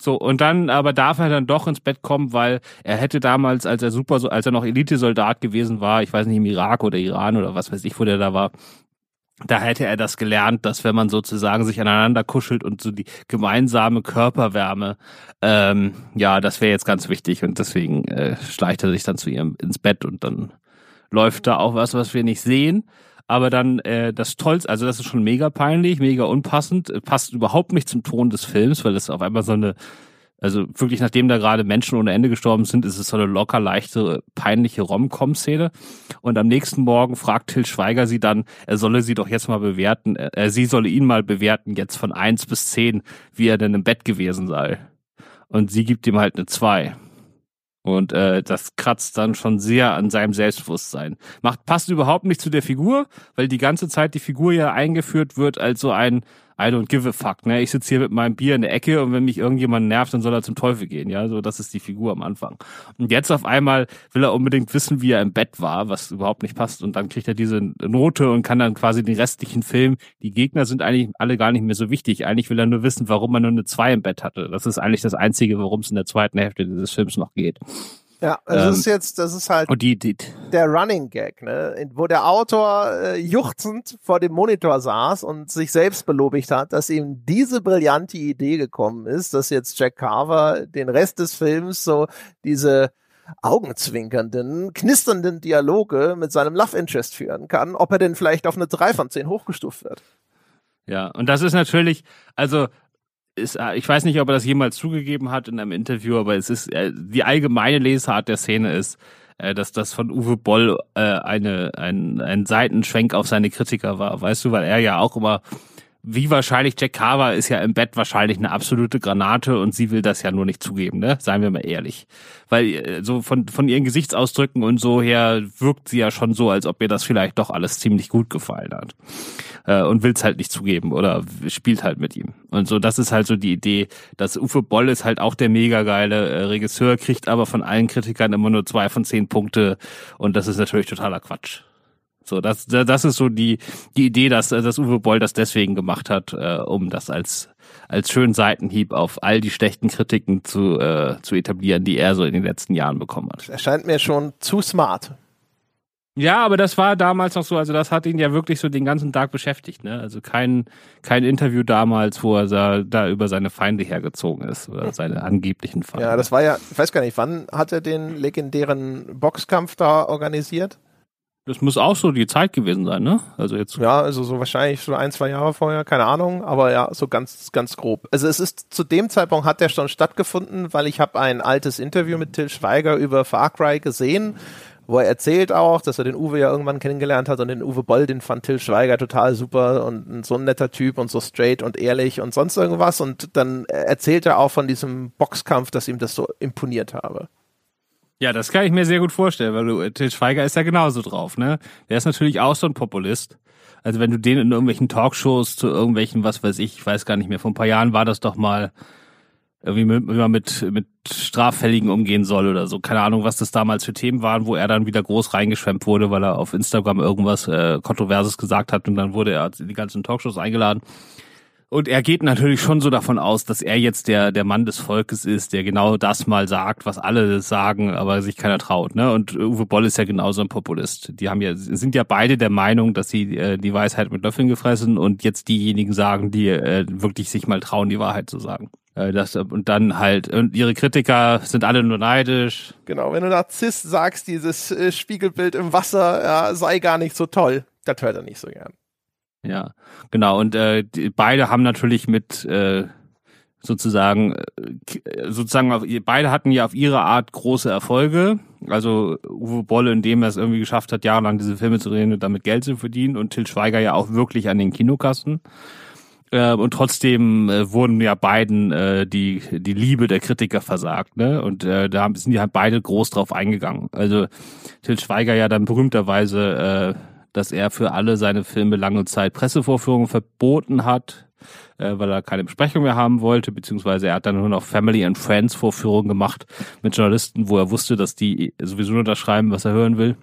So und dann aber darf er dann doch ins Bett kommen, weil er hätte damals, als er super, als er noch Elitesoldat gewesen war, ich weiß nicht im Irak oder Iran oder was weiß ich, wo der da war, da hätte er das gelernt, dass wenn man sozusagen sich aneinander kuschelt und so die gemeinsame Körperwärme, ähm, ja, das wäre jetzt ganz wichtig und deswegen äh, schleicht er sich dann zu ihr ins Bett und dann läuft da auch was, was wir nicht sehen. Aber dann äh, das Tollste, also das ist schon mega peinlich, mega unpassend, äh, passt überhaupt nicht zum Ton des Films, weil das auf einmal so eine, also wirklich nachdem da gerade Menschen ohne Ende gestorben sind, ist es so eine locker leichte, peinliche Rom-Com-Szene. Und am nächsten Morgen fragt Till Schweiger sie dann, er solle sie doch jetzt mal bewerten, äh, sie solle ihn mal bewerten, jetzt von eins bis zehn, wie er denn im Bett gewesen sei. Und sie gibt ihm halt eine zwei. Und äh, das kratzt dann schon sehr an seinem Selbstbewusstsein. Macht passt überhaupt nicht zu der Figur, weil die ganze Zeit die Figur ja eingeführt wird als so ein I don't give a fuck. Ne? Ich sitze hier mit meinem Bier in der Ecke und wenn mich irgendjemand nervt, dann soll er zum Teufel gehen. Ja, so das ist die Figur am Anfang. Und jetzt auf einmal will er unbedingt wissen, wie er im Bett war, was überhaupt nicht passt. Und dann kriegt er diese Note und kann dann quasi den restlichen Film. Die Gegner sind eigentlich alle gar nicht mehr so wichtig. Eigentlich will er nur wissen, warum er nur eine zwei im Bett hatte. Das ist eigentlich das Einzige, worum es in der zweiten Hälfte dieses Films noch geht. Ja, das ähm, ist jetzt, das ist halt die, die, der Running Gag, ne? wo der Autor äh, juchzend vor dem Monitor saß und sich selbst belobigt hat, dass ihm diese brillante Idee gekommen ist, dass jetzt Jack Carver den Rest des Films so diese augenzwinkernden, knisternden Dialoge mit seinem Love Interest führen kann, ob er denn vielleicht auf eine 3 von 10 hochgestuft wird. Ja, und das ist natürlich, also ist, äh, ich weiß nicht, ob er das jemals zugegeben hat in einem Interview, aber es ist äh, die allgemeine Lesart der Szene ist, äh, dass das von Uwe Boll eine ein, ein Seitenschwenk auf seine Kritiker war, weißt du, weil er ja auch immer wie wahrscheinlich Jack Carver ist ja im Bett wahrscheinlich eine absolute Granate und sie will das ja nur nicht zugeben, ne? Seien wir mal ehrlich. Weil äh, so von, von ihren Gesichtsausdrücken und so her wirkt sie ja schon so, als ob ihr das vielleicht doch alles ziemlich gut gefallen hat. Äh, und will es halt nicht zugeben oder spielt halt mit ihm. Und so, das ist halt so die Idee, dass Uwe Boll ist halt auch der mega geile äh, Regisseur, kriegt aber von allen Kritikern immer nur zwei von zehn Punkte und das ist natürlich totaler Quatsch. So, das, das ist so die, die Idee, dass, dass Uwe Boll das deswegen gemacht hat, äh, um das als, als schönen Seitenhieb auf all die schlechten Kritiken zu, äh, zu etablieren, die er so in den letzten Jahren bekommen hat. Er scheint mir schon zu smart. Ja, aber das war damals noch so, also das hat ihn ja wirklich so den ganzen Tag beschäftigt, ne? Also kein, kein Interview damals, wo er da, da über seine Feinde hergezogen ist oder seine angeblichen Feinde. Ja, das war ja, ich weiß gar nicht, wann hat er den legendären Boxkampf da organisiert? Das muss auch so die Zeit gewesen sein, ne? Also jetzt. Ja, also so wahrscheinlich so ein, zwei Jahre vorher, keine Ahnung, aber ja, so ganz, ganz grob. Also es ist zu dem Zeitpunkt hat der schon stattgefunden, weil ich habe ein altes Interview mit Till Schweiger über Far Cry gesehen, wo er erzählt auch, dass er den Uwe ja irgendwann kennengelernt hat und den Uwe Boll, den fand Till Schweiger total super und so ein netter Typ und so straight und ehrlich und sonst irgendwas und dann erzählt er auch von diesem Boxkampf, dass ihm das so imponiert habe. Ja, das kann ich mir sehr gut vorstellen, weil du, Til Schweiger ist ja genauso drauf, ne? Der ist natürlich auch so ein Populist. Also wenn du den in irgendwelchen Talkshows zu irgendwelchen, was weiß ich, ich weiß gar nicht mehr, vor ein paar Jahren war das doch mal irgendwie wie man mit, mit Straffälligen umgehen soll oder so. Keine Ahnung, was das damals für Themen waren, wo er dann wieder groß reingeschwemmt wurde, weil er auf Instagram irgendwas äh, Kontroverses gesagt hat und dann wurde er in die ganzen Talkshows eingeladen. Und er geht natürlich schon so davon aus, dass er jetzt der, der Mann des Volkes ist, der genau das mal sagt, was alle sagen, aber sich keiner traut. Ne? Und Uwe Boll ist ja genauso ein Populist. Die haben ja, sind ja beide der Meinung, dass sie äh, die Weisheit mit Löffeln gefressen und jetzt diejenigen sagen, die äh, wirklich sich mal trauen, die Wahrheit zu sagen. Äh, das, und dann halt, und ihre Kritiker sind alle nur neidisch. Genau, wenn du Narzisst sagst, dieses äh, Spiegelbild im Wasser ja, sei gar nicht so toll, das hört er nicht so gern. Ja, genau. Und äh, die, beide haben natürlich mit äh, sozusagen äh, sozusagen auf, beide hatten ja auf ihre Art große Erfolge. Also Uwe Bolle, indem er es irgendwie geschafft hat, jahrelang diese Filme zu drehen und damit Geld zu verdienen und Till Schweiger ja auch wirklich an den Kinokassen. Äh, und trotzdem äh, wurden ja beiden äh, die die Liebe der Kritiker versagt, ne? Und äh, da sind die halt beide groß drauf eingegangen. Also Till Schweiger ja dann berühmterweise äh, dass er für alle seine Filme lange Zeit Pressevorführungen verboten hat, äh, weil er keine Besprechung mehr haben wollte, beziehungsweise er hat dann nur noch Family and Friends Vorführungen gemacht mit Journalisten, wo er wusste, dass die sowieso nur das schreiben, was er hören will.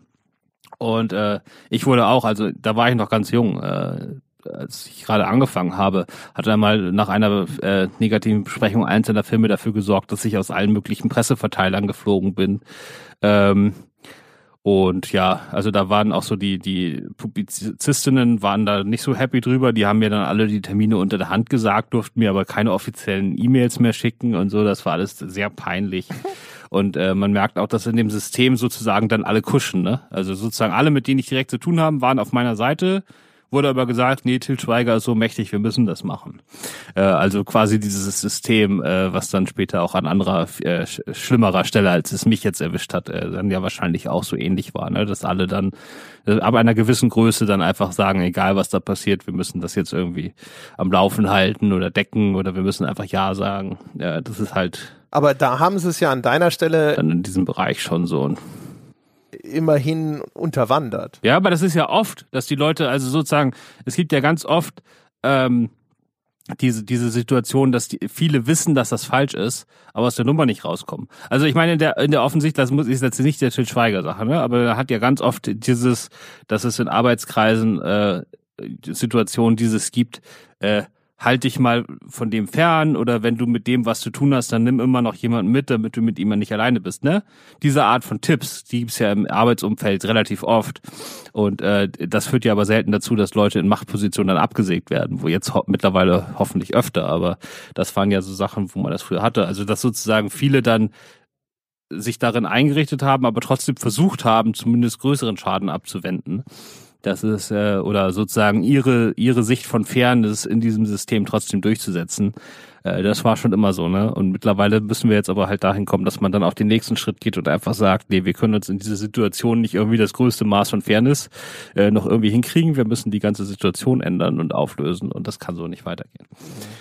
Und äh, ich wurde auch, also da war ich noch ganz jung, äh, als ich gerade angefangen habe, hat er mal nach einer äh, negativen Besprechung einzelner Filme dafür gesorgt, dass ich aus allen möglichen Presseverteilern geflogen bin. Ähm, und ja, also da waren auch so die, die Publizistinnen waren da nicht so happy drüber. Die haben mir dann alle die Termine unter der Hand gesagt, durften mir aber keine offiziellen E-Mails mehr schicken und so. Das war alles sehr peinlich. [LAUGHS] Und äh, man merkt auch, dass in dem System sozusagen dann alle kuschen. Ne? Also sozusagen alle, mit denen ich direkt zu tun haben, waren auf meiner Seite wurde aber gesagt, nee, Til Schweiger ist so mächtig, wir müssen das machen. Äh, also quasi dieses System, äh, was dann später auch an anderer, äh, schlimmerer Stelle, als es mich jetzt erwischt hat, äh, dann ja wahrscheinlich auch so ähnlich war, ne? dass alle dann äh, ab einer gewissen Größe dann einfach sagen, egal was da passiert, wir müssen das jetzt irgendwie am Laufen halten oder decken oder wir müssen einfach Ja sagen. Ja, das ist halt. Aber da haben sie es ja an deiner Stelle. Dann in diesem Bereich schon so immerhin unterwandert. Ja, aber das ist ja oft, dass die Leute, also sozusagen, es gibt ja ganz oft ähm, diese, diese Situation, dass die, viele wissen, dass das falsch ist, aber aus der Nummer nicht rauskommen. Also ich meine, in der, in der Offensicht, das muss, ist jetzt nicht der Til Schweiger Sache, ne? aber er hat ja ganz oft dieses, dass es in Arbeitskreisen äh, Situationen dieses gibt, äh, halt dich mal von dem fern oder wenn du mit dem was zu tun hast, dann nimm immer noch jemanden mit, damit du mit ihm nicht alleine bist. Ne? Diese Art von Tipps, die gibt's ja im Arbeitsumfeld relativ oft und äh, das führt ja aber selten dazu, dass Leute in Machtpositionen dann abgesägt werden, wo jetzt ho mittlerweile hoffentlich öfter, aber das waren ja so Sachen, wo man das früher hatte. Also dass sozusagen viele dann sich darin eingerichtet haben, aber trotzdem versucht haben, zumindest größeren Schaden abzuwenden. Das ist, äh, oder sozusagen ihre, ihre Sicht von Fairness in diesem System trotzdem durchzusetzen. Äh, das war schon immer so, ne? Und mittlerweile müssen wir jetzt aber halt dahin kommen, dass man dann auch den nächsten Schritt geht und einfach sagt, nee, wir können uns in dieser Situation nicht irgendwie das größte Maß von Fairness äh, noch irgendwie hinkriegen. Wir müssen die ganze Situation ändern und auflösen und das kann so nicht weitergehen.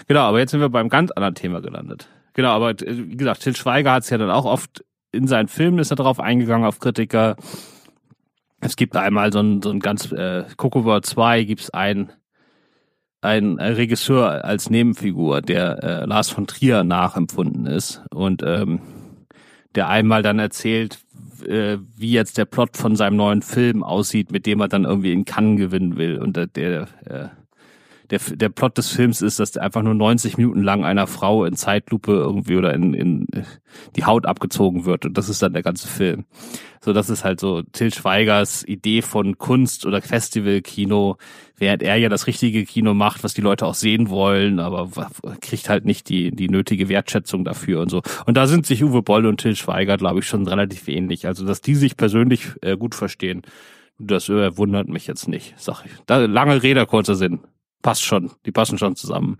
Genau, aber jetzt sind wir beim ganz anderen Thema gelandet. Genau, aber äh, wie gesagt, Till Schweiger hat es ja dann auch oft in seinen Filmen ist er darauf eingegangen, auf Kritiker. Es gibt einmal so ein, so ein ganz, äh, Cocover 2 gibt es ein, ein Regisseur als Nebenfigur, der äh, Lars von Trier nachempfunden ist. Und ähm, der einmal dann erzählt, äh, wie jetzt der Plot von seinem neuen Film aussieht, mit dem er dann irgendwie in Cannes gewinnen will. Und der, der äh, der, der Plot des Films ist, dass einfach nur 90 Minuten lang einer Frau in Zeitlupe irgendwie oder in, in die Haut abgezogen wird und das ist dann der ganze Film. So, das ist halt so Till Schweigers Idee von Kunst oder Festivalkino, während er ja das richtige Kino macht, was die Leute auch sehen wollen, aber kriegt halt nicht die, die nötige Wertschätzung dafür und so. Und da sind sich Uwe Boll und Till Schweiger, glaube ich, schon relativ ähnlich. Also, dass die sich persönlich äh, gut verstehen, das äh, wundert mich jetzt nicht, sag ich. Da, lange Rede, kurzer Sinn passt schon. Die passen schon zusammen.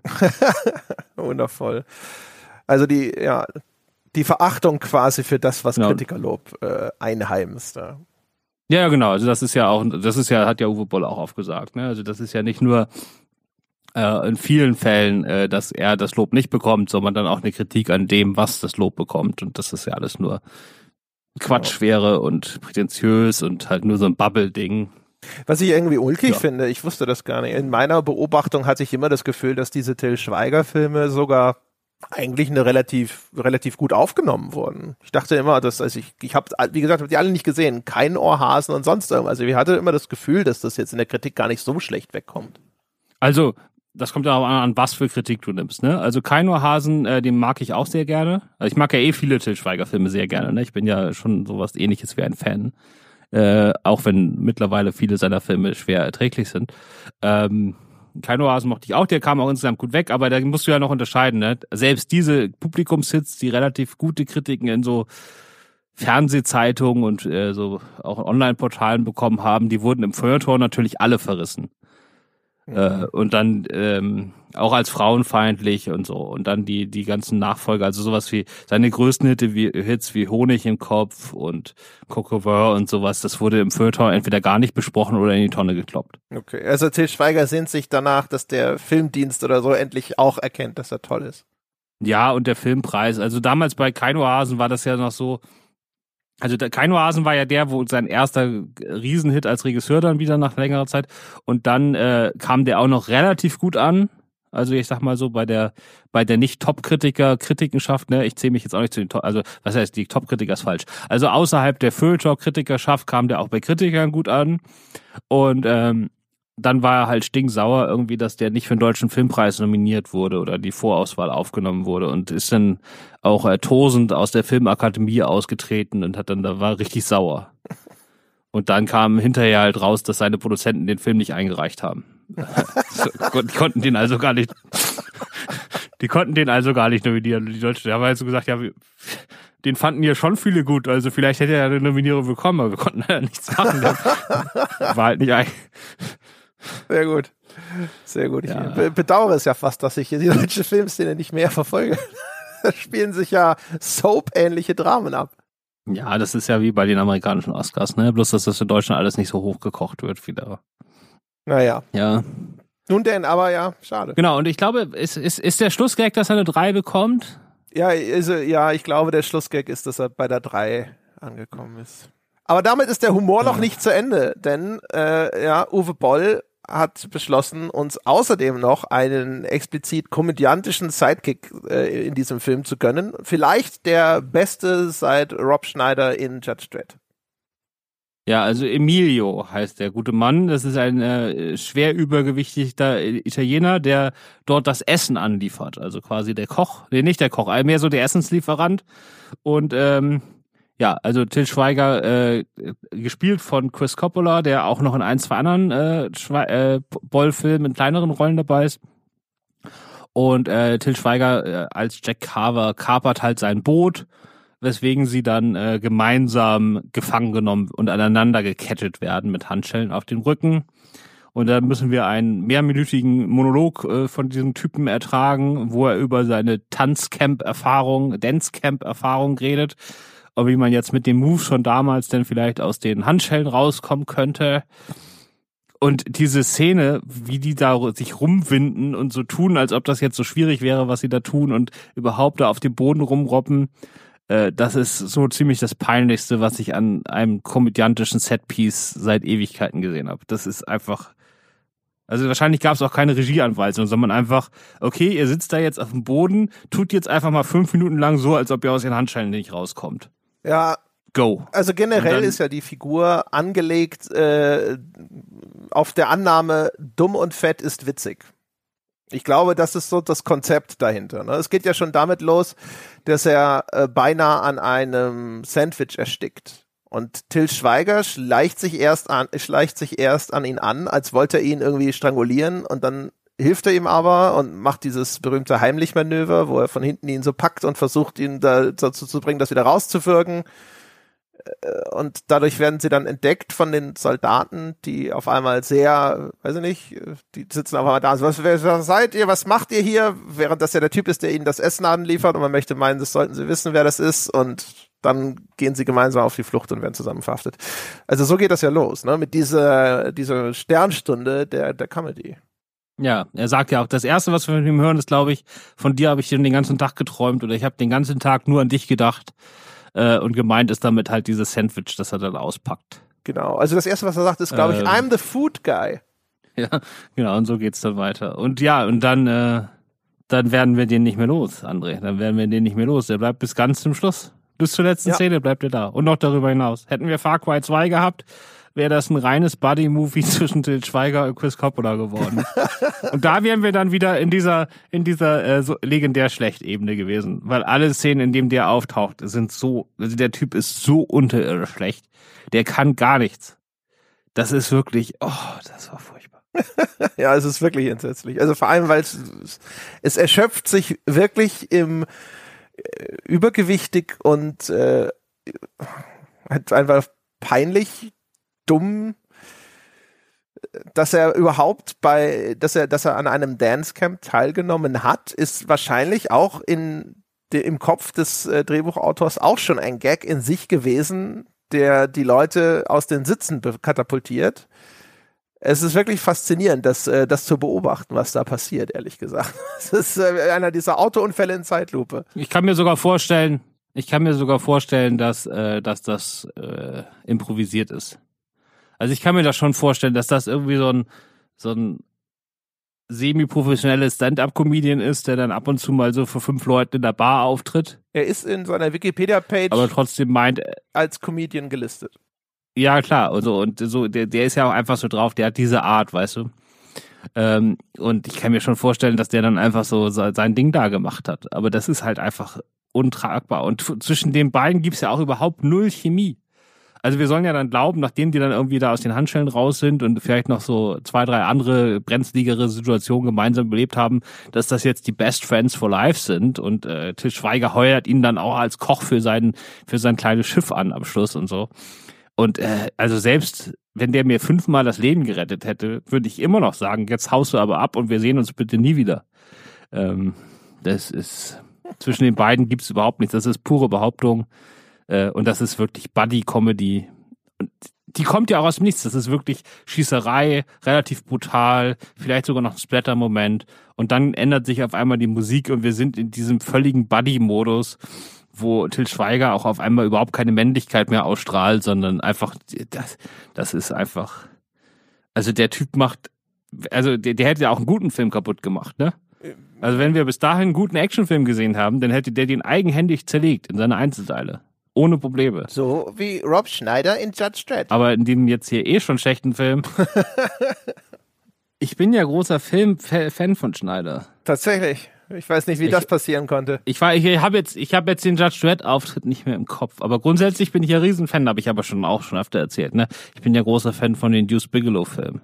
[LAUGHS] Wundervoll. Also die, ja, die Verachtung quasi für das, was genau. Kritikerlob äh, einheimst. Ja. ja, genau. Also das ist ja auch, das ist ja, hat ja Uwe Boll auch aufgesagt. Ne? Also das ist ja nicht nur äh, in vielen Fällen, äh, dass er das Lob nicht bekommt, sondern dann auch eine Kritik an dem, was das Lob bekommt. Und das ist ja alles nur Quatsch genau. wäre und prätentiös und halt nur so ein Bubble-Ding. Was ich irgendwie ulkig ja. finde, ich wusste das gar nicht. In meiner Beobachtung hatte ich immer das Gefühl, dass diese Till Schweiger Filme sogar eigentlich eine relativ relativ gut aufgenommen wurden. Ich dachte immer, dass also ich ich habe wie gesagt, habe die alle nicht gesehen, kein Ohrhasen und sonst irgendwas. Also ich hatte immer das Gefühl, dass das jetzt in der Kritik gar nicht so schlecht wegkommt. Also das kommt ja auch an, an was für Kritik du nimmst, ne? Also Kein Ohrhasen, äh, den mag ich auch sehr gerne. Also ich mag ja eh viele Till Schweiger Filme sehr gerne, ne? Ich bin ja schon sowas ähnliches wie ein Fan äh, auch wenn mittlerweile viele seiner Filme schwer erträglich sind. Ähm, kein Oasen mochte ich auch, der kam auch insgesamt gut weg, aber da musst du ja noch unterscheiden. Ne? Selbst diese Publikumshits, die relativ gute Kritiken in so Fernsehzeitungen und äh, so auch Online-Portalen bekommen haben, die wurden im Feuertor natürlich alle verrissen. Äh, und dann ähm, auch als frauenfeindlich und so. Und dann die, die ganzen Nachfolger, also sowas wie seine größten Hits wie, Hits wie Honig im Kopf und Cocover und sowas, das wurde im Feuilleton entweder gar nicht besprochen oder in die Tonne gekloppt. Okay, also Til Schweiger sehnt sich danach, dass der Filmdienst oder so endlich auch erkennt, dass er toll ist. Ja, und der Filmpreis. Also damals bei Keino Hasen war das ja noch so, also der Kein Oasen war ja der, wo sein erster Riesenhit als Regisseur dann wieder nach längerer Zeit. Und dann äh, kam der auch noch relativ gut an. Also ich sag mal so, bei der, bei der Nicht-Top-Kritiker Kritikenschaft, ne, ich zähle mich jetzt auch nicht zu den Top, also was heißt, die Top-Kritiker ist falsch. Also außerhalb der Feuilleton-Kritikerschaft kam der auch bei Kritikern gut an. Und ähm, dann war er halt stinksauer irgendwie, dass der nicht für den Deutschen Filmpreis nominiert wurde oder die Vorauswahl aufgenommen wurde und ist dann auch äh, tosend aus der Filmakademie ausgetreten und hat dann, da war richtig sauer. Und dann kam hinterher halt raus, dass seine Produzenten den Film nicht eingereicht haben. [LAUGHS] die konnten den also gar nicht, die konnten den also gar nicht nominieren. Die Deutschen haben halt so gesagt, ja, den fanden ja schon viele gut. Also vielleicht hätte er eine Nominierung bekommen, aber wir konnten leider nichts machen. [LAUGHS] war halt nicht ein, sehr gut. Sehr gut. Ja. Ich bedauere es ja fast, dass ich hier die [LAUGHS] deutsche Filmszene nicht mehr verfolge. da spielen sich ja Soap-ähnliche Dramen ab. Ja, das ist ja wie bei den amerikanischen Oscars, ne? Bloß, dass das in Deutschland alles nicht so hochgekocht wird wie da. Naja. Ja. Nun denn, aber ja, schade. Genau, und ich glaube, ist, ist, ist der Schlussgag, dass er eine 3 bekommt? Ja, also, ja, ich glaube, der Schlussgag ist, dass er bei der 3 angekommen ist. Aber damit ist der Humor noch nicht zu Ende, denn äh, ja, Uwe Boll hat beschlossen, uns außerdem noch einen explizit komödiantischen Sidekick äh, in diesem Film zu gönnen. Vielleicht der beste seit Rob Schneider in Judge Dredd. Ja, also Emilio heißt der gute Mann. Das ist ein äh, schwer übergewichtiger Italiener, der dort das Essen anliefert. Also quasi der Koch, nee, nicht der Koch, mehr so der Essenslieferant. Und ähm, ja, also Till Schweiger, äh, gespielt von Chris Coppola, der auch noch in ein, zwei anderen äh, äh, Boll-Filmen in kleineren Rollen dabei ist. Und äh, Till Schweiger äh, als Jack Carver kapert halt sein Boot weswegen sie dann äh, gemeinsam gefangen genommen und aneinander gekettet werden mit Handschellen auf dem Rücken. Und dann müssen wir einen mehrminütigen Monolog äh, von diesem Typen ertragen, wo er über seine Tanzcamp-Erfahrung, Dancecamp-Erfahrung redet wie man jetzt mit dem Move schon damals denn vielleicht aus den Handschellen rauskommen könnte. Und diese Szene, wie die da sich rumwinden und so tun, als ob das jetzt so schwierig wäre, was sie da tun und überhaupt da auf dem Boden rumroppen, äh, das ist so ziemlich das Peinlichste, was ich an einem komödiantischen Setpiece seit Ewigkeiten gesehen habe. Das ist einfach. Also wahrscheinlich gab es auch keine Regieanweisung, sondern einfach, okay, ihr sitzt da jetzt auf dem Boden, tut jetzt einfach mal fünf Minuten lang so, als ob ihr aus den Handschellen nicht rauskommt. Ja. Go. Also generell ist ja die Figur angelegt äh, auf der Annahme, dumm und fett ist witzig. Ich glaube, das ist so das Konzept dahinter. Ne? Es geht ja schon damit los, dass er äh, beinahe an einem Sandwich erstickt. Und Till Schweiger schleicht sich erst an, schleicht sich erst an ihn an, als wollte er ihn irgendwie strangulieren und dann hilft er ihm aber und macht dieses berühmte Heimlich-Manöver, wo er von hinten ihn so packt und versucht, ihn da dazu zu bringen, das wieder rauszuwirken. Äh, und dadurch werden sie dann entdeckt von den Soldaten, die auf einmal sehr, weiß ich nicht, die sitzen auf einmal da, was, wer seid ihr, was macht ihr hier? Während das ja der Typ ist, der ihnen das Essen anliefert und man möchte meinen, das sollten sie wissen, wer das ist und dann gehen sie gemeinsam auf die Flucht und werden zusammen verhaftet. Also so geht das ja los, ne, mit dieser, dieser Sternstunde der, der Comedy. Ja, er sagt ja auch, das erste, was wir von ihm hören, ist, glaube ich, von dir habe ich den ganzen Tag geträumt oder ich habe den ganzen Tag nur an dich gedacht. Äh, und gemeint ist damit halt dieses Sandwich, das er dann auspackt. Genau. Also das erste, was er sagt, ist, glaube ich, ähm, I'm the food guy. [LAUGHS] Ja, genau. Und so geht's dann weiter. Und ja, und dann, äh, dann werden wir den nicht mehr los, André. Dann werden wir den nicht mehr los. Der bleibt bis ganz zum Schluss. Bis zur letzten ja. Szene bleibt er da. Und noch darüber hinaus. Hätten wir Far Cry 2 gehabt, wäre das ein reines Buddy-Movie [LAUGHS] zwischen Til Schweiger und Chris Coppola geworden. [LAUGHS] und da wären wir dann wieder in dieser, in dieser äh, so legendär schlecht Ebene gewesen. Weil alle Szenen, in denen der auftaucht, sind so, also der Typ ist so unterirdisch schlecht. Der kann gar nichts. Das ist wirklich, oh, das war furchtbar. [LAUGHS] ja, es ist wirklich entsetzlich. Also vor allem, weil es, es erschöpft sich wirklich im äh, übergewichtig und äh, halt einfach peinlich dumm, dass er überhaupt bei, dass er, dass er an einem Dancecamp teilgenommen hat, ist wahrscheinlich auch in de, im Kopf des äh, Drehbuchautors auch schon ein Gag in sich gewesen, der die Leute aus den Sitzen katapultiert. Es ist wirklich faszinierend, das, äh, das zu beobachten, was da passiert, ehrlich gesagt. [LAUGHS] Es ist äh, einer dieser Autounfälle in Zeitlupe. Ich kann mir sogar vorstellen, ich kann mir sogar vorstellen, dass, äh, dass das improvisiert ist. Also ich kann mir das schon vorstellen, dass das irgendwie so ein, so ein semi-professionelles Stand-up-Comedian ist, der dann ab und zu mal so für fünf Leute in der Bar auftritt. Er ist in seiner Wikipedia-Page aber trotzdem meint als Comedian gelistet. Ja, klar. Also, und so, der, der ist ja auch einfach so drauf, der hat diese Art, weißt du. Ähm, und ich kann mir schon vorstellen, dass der dann einfach so sein Ding da gemacht hat. Aber das ist halt einfach untragbar. Und zwischen den beiden gibt's ja auch überhaupt null Chemie. Also wir sollen ja dann glauben, nachdem die dann irgendwie da aus den Handschellen raus sind und vielleicht noch so zwei, drei andere brenzligere Situationen gemeinsam belebt haben, dass das jetzt die Best Friends for Life sind und äh, Til Schweiger heuert ihn dann auch als Koch für sein, für sein kleines Schiff an am Schluss und so. Und äh, also selbst wenn der mir fünfmal das Leben gerettet hätte, würde ich immer noch sagen, jetzt haust du aber ab und wir sehen uns bitte nie wieder. Ähm, das ist zwischen den beiden gibt's überhaupt nichts. Das ist pure Behauptung. Äh, und das ist wirklich Buddy-Comedy. Und die kommt ja auch aus dem Nichts. Das ist wirklich Schießerei, relativ brutal, vielleicht sogar noch ein Splatter-Moment. Und dann ändert sich auf einmal die Musik und wir sind in diesem völligen Buddy-Modus, wo Till Schweiger auch auf einmal überhaupt keine Männlichkeit mehr ausstrahlt, sondern einfach, das, das ist einfach, also der Typ macht, also der, der hätte ja auch einen guten Film kaputt gemacht, ne? Also wenn wir bis dahin einen guten Actionfilm gesehen haben, dann hätte der den eigenhändig zerlegt in seine Einzelteile Ohne Probleme. So wie Rob Schneider in Judge Dredd. Aber in dem jetzt hier eh schon schlechten Film. [LAUGHS] ich bin ja großer Film-Fan von Schneider. Tatsächlich. Ich weiß nicht, wie ich, das passieren konnte. Ich war, ich habe jetzt, ich habe jetzt den Judge Dredd Auftritt nicht mehr im Kopf. Aber grundsätzlich bin ich ja Riesenfan, habe ich aber schon auch schon öfter erzählt. Ne, ich bin ja großer Fan von den Deuce Bigelow Filmen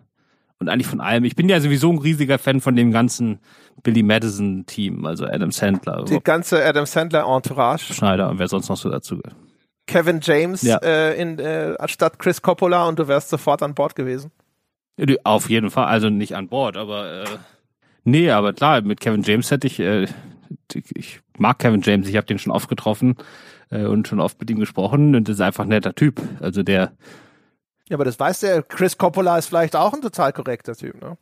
und eigentlich von allem. Ich bin ja sowieso ein riesiger Fan von dem ganzen Billy Madison Team, also Adam Sandler. Die ganze Adam Sandler Entourage. Schneider und wer sonst noch so dazu gehört. Kevin James ja. äh, in, äh, anstatt Chris Coppola und du wärst sofort an Bord gewesen. Auf jeden Fall, also nicht an Bord, aber äh, nee, aber klar, mit Kevin James hätte ich, äh, ich mag Kevin James, ich habe den schon oft getroffen äh, und schon oft mit ihm gesprochen und ist einfach ein netter Typ. Also der ja, aber das weiß der. Chris Coppola ist vielleicht auch ein total korrekter Typ, ne?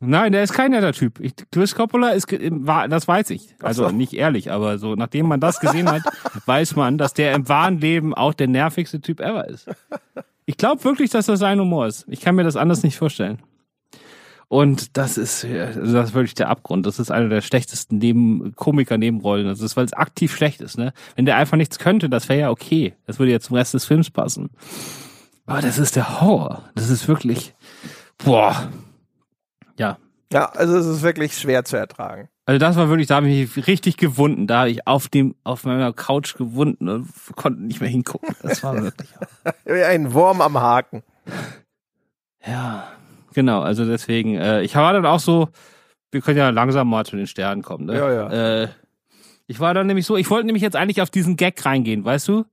Nein, der ist kein netter Typ. Ich, Chris Coppola ist, das weiß ich. Also so. nicht ehrlich, aber so, nachdem man das gesehen hat, [LAUGHS] weiß man, dass der im wahren Leben auch der nervigste Typ ever ist. Ich glaube wirklich, dass das sein Humor ist. Ich kann mir das anders nicht vorstellen. Und das ist, also das ist wirklich der Abgrund. Das ist einer der schlechtesten Neben Komiker-Nebenrollen. Das ist, weil es aktiv schlecht ist, ne? Wenn der einfach nichts könnte, das wäre ja okay. Das würde ja zum Rest des Films passen. Aber das ist der Horror. Das ist wirklich, boah. Ja. Ja, also es ist wirklich schwer zu ertragen. Also das war wirklich, da habe ich mich richtig gewunden. Da habe ich auf dem, auf meiner Couch gewunden und konnte nicht mehr hingucken. Das war wirklich. [LAUGHS] Wie ein Wurm am Haken. Ja, genau. Also deswegen, äh, ich war dann auch so, wir können ja langsam mal zu den Sternen kommen. Ne? Ja, ja. Äh, ich war dann nämlich so, ich wollte nämlich jetzt eigentlich auf diesen Gag reingehen, weißt du?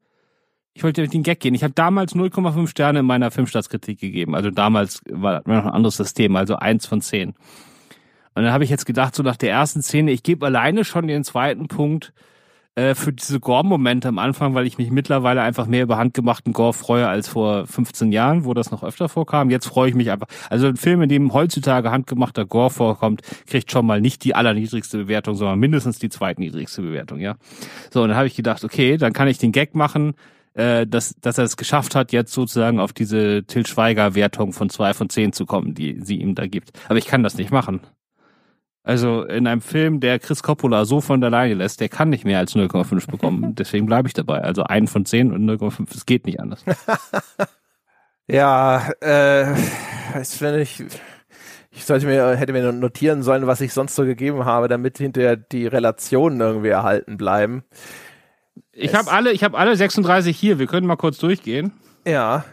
Ich wollte mit den Gag gehen. Ich habe damals 0,5 Sterne in meiner Filmstartskritik gegeben. Also damals war noch ein anderes System, also eins von zehn. Und dann habe ich jetzt gedacht, so nach der ersten Szene, ich gebe alleine schon den zweiten Punkt äh, für diese Gore-Momente am Anfang, weil ich mich mittlerweile einfach mehr über handgemachten Gore freue als vor 15 Jahren, wo das noch öfter vorkam. Jetzt freue ich mich einfach. Also ein Film, in dem heutzutage handgemachter Gore vorkommt, kriegt schon mal nicht die allerniedrigste Bewertung, sondern mindestens die zweitniedrigste Bewertung, ja. So, und dann habe ich gedacht, okay, dann kann ich den Gag machen, äh, dass, dass er es geschafft hat, jetzt sozusagen auf diese Til Schweiger-Wertung von zwei von zehn zu kommen, die sie ihm da gibt. Aber ich kann das nicht machen. Also in einem Film, der Chris Coppola so von der Leine lässt, der kann nicht mehr als 0,5 bekommen. [LAUGHS] Deswegen bleibe ich dabei. Also einen von zehn und 0,5. Es geht nicht anders. [LAUGHS] ja, äh, ich, ich sollte mir, hätte mir notieren sollen, was ich sonst so gegeben habe, damit hinterher die Relationen irgendwie erhalten bleiben. Ich habe alle, ich habe alle 36 hier. Wir können mal kurz durchgehen. Ja.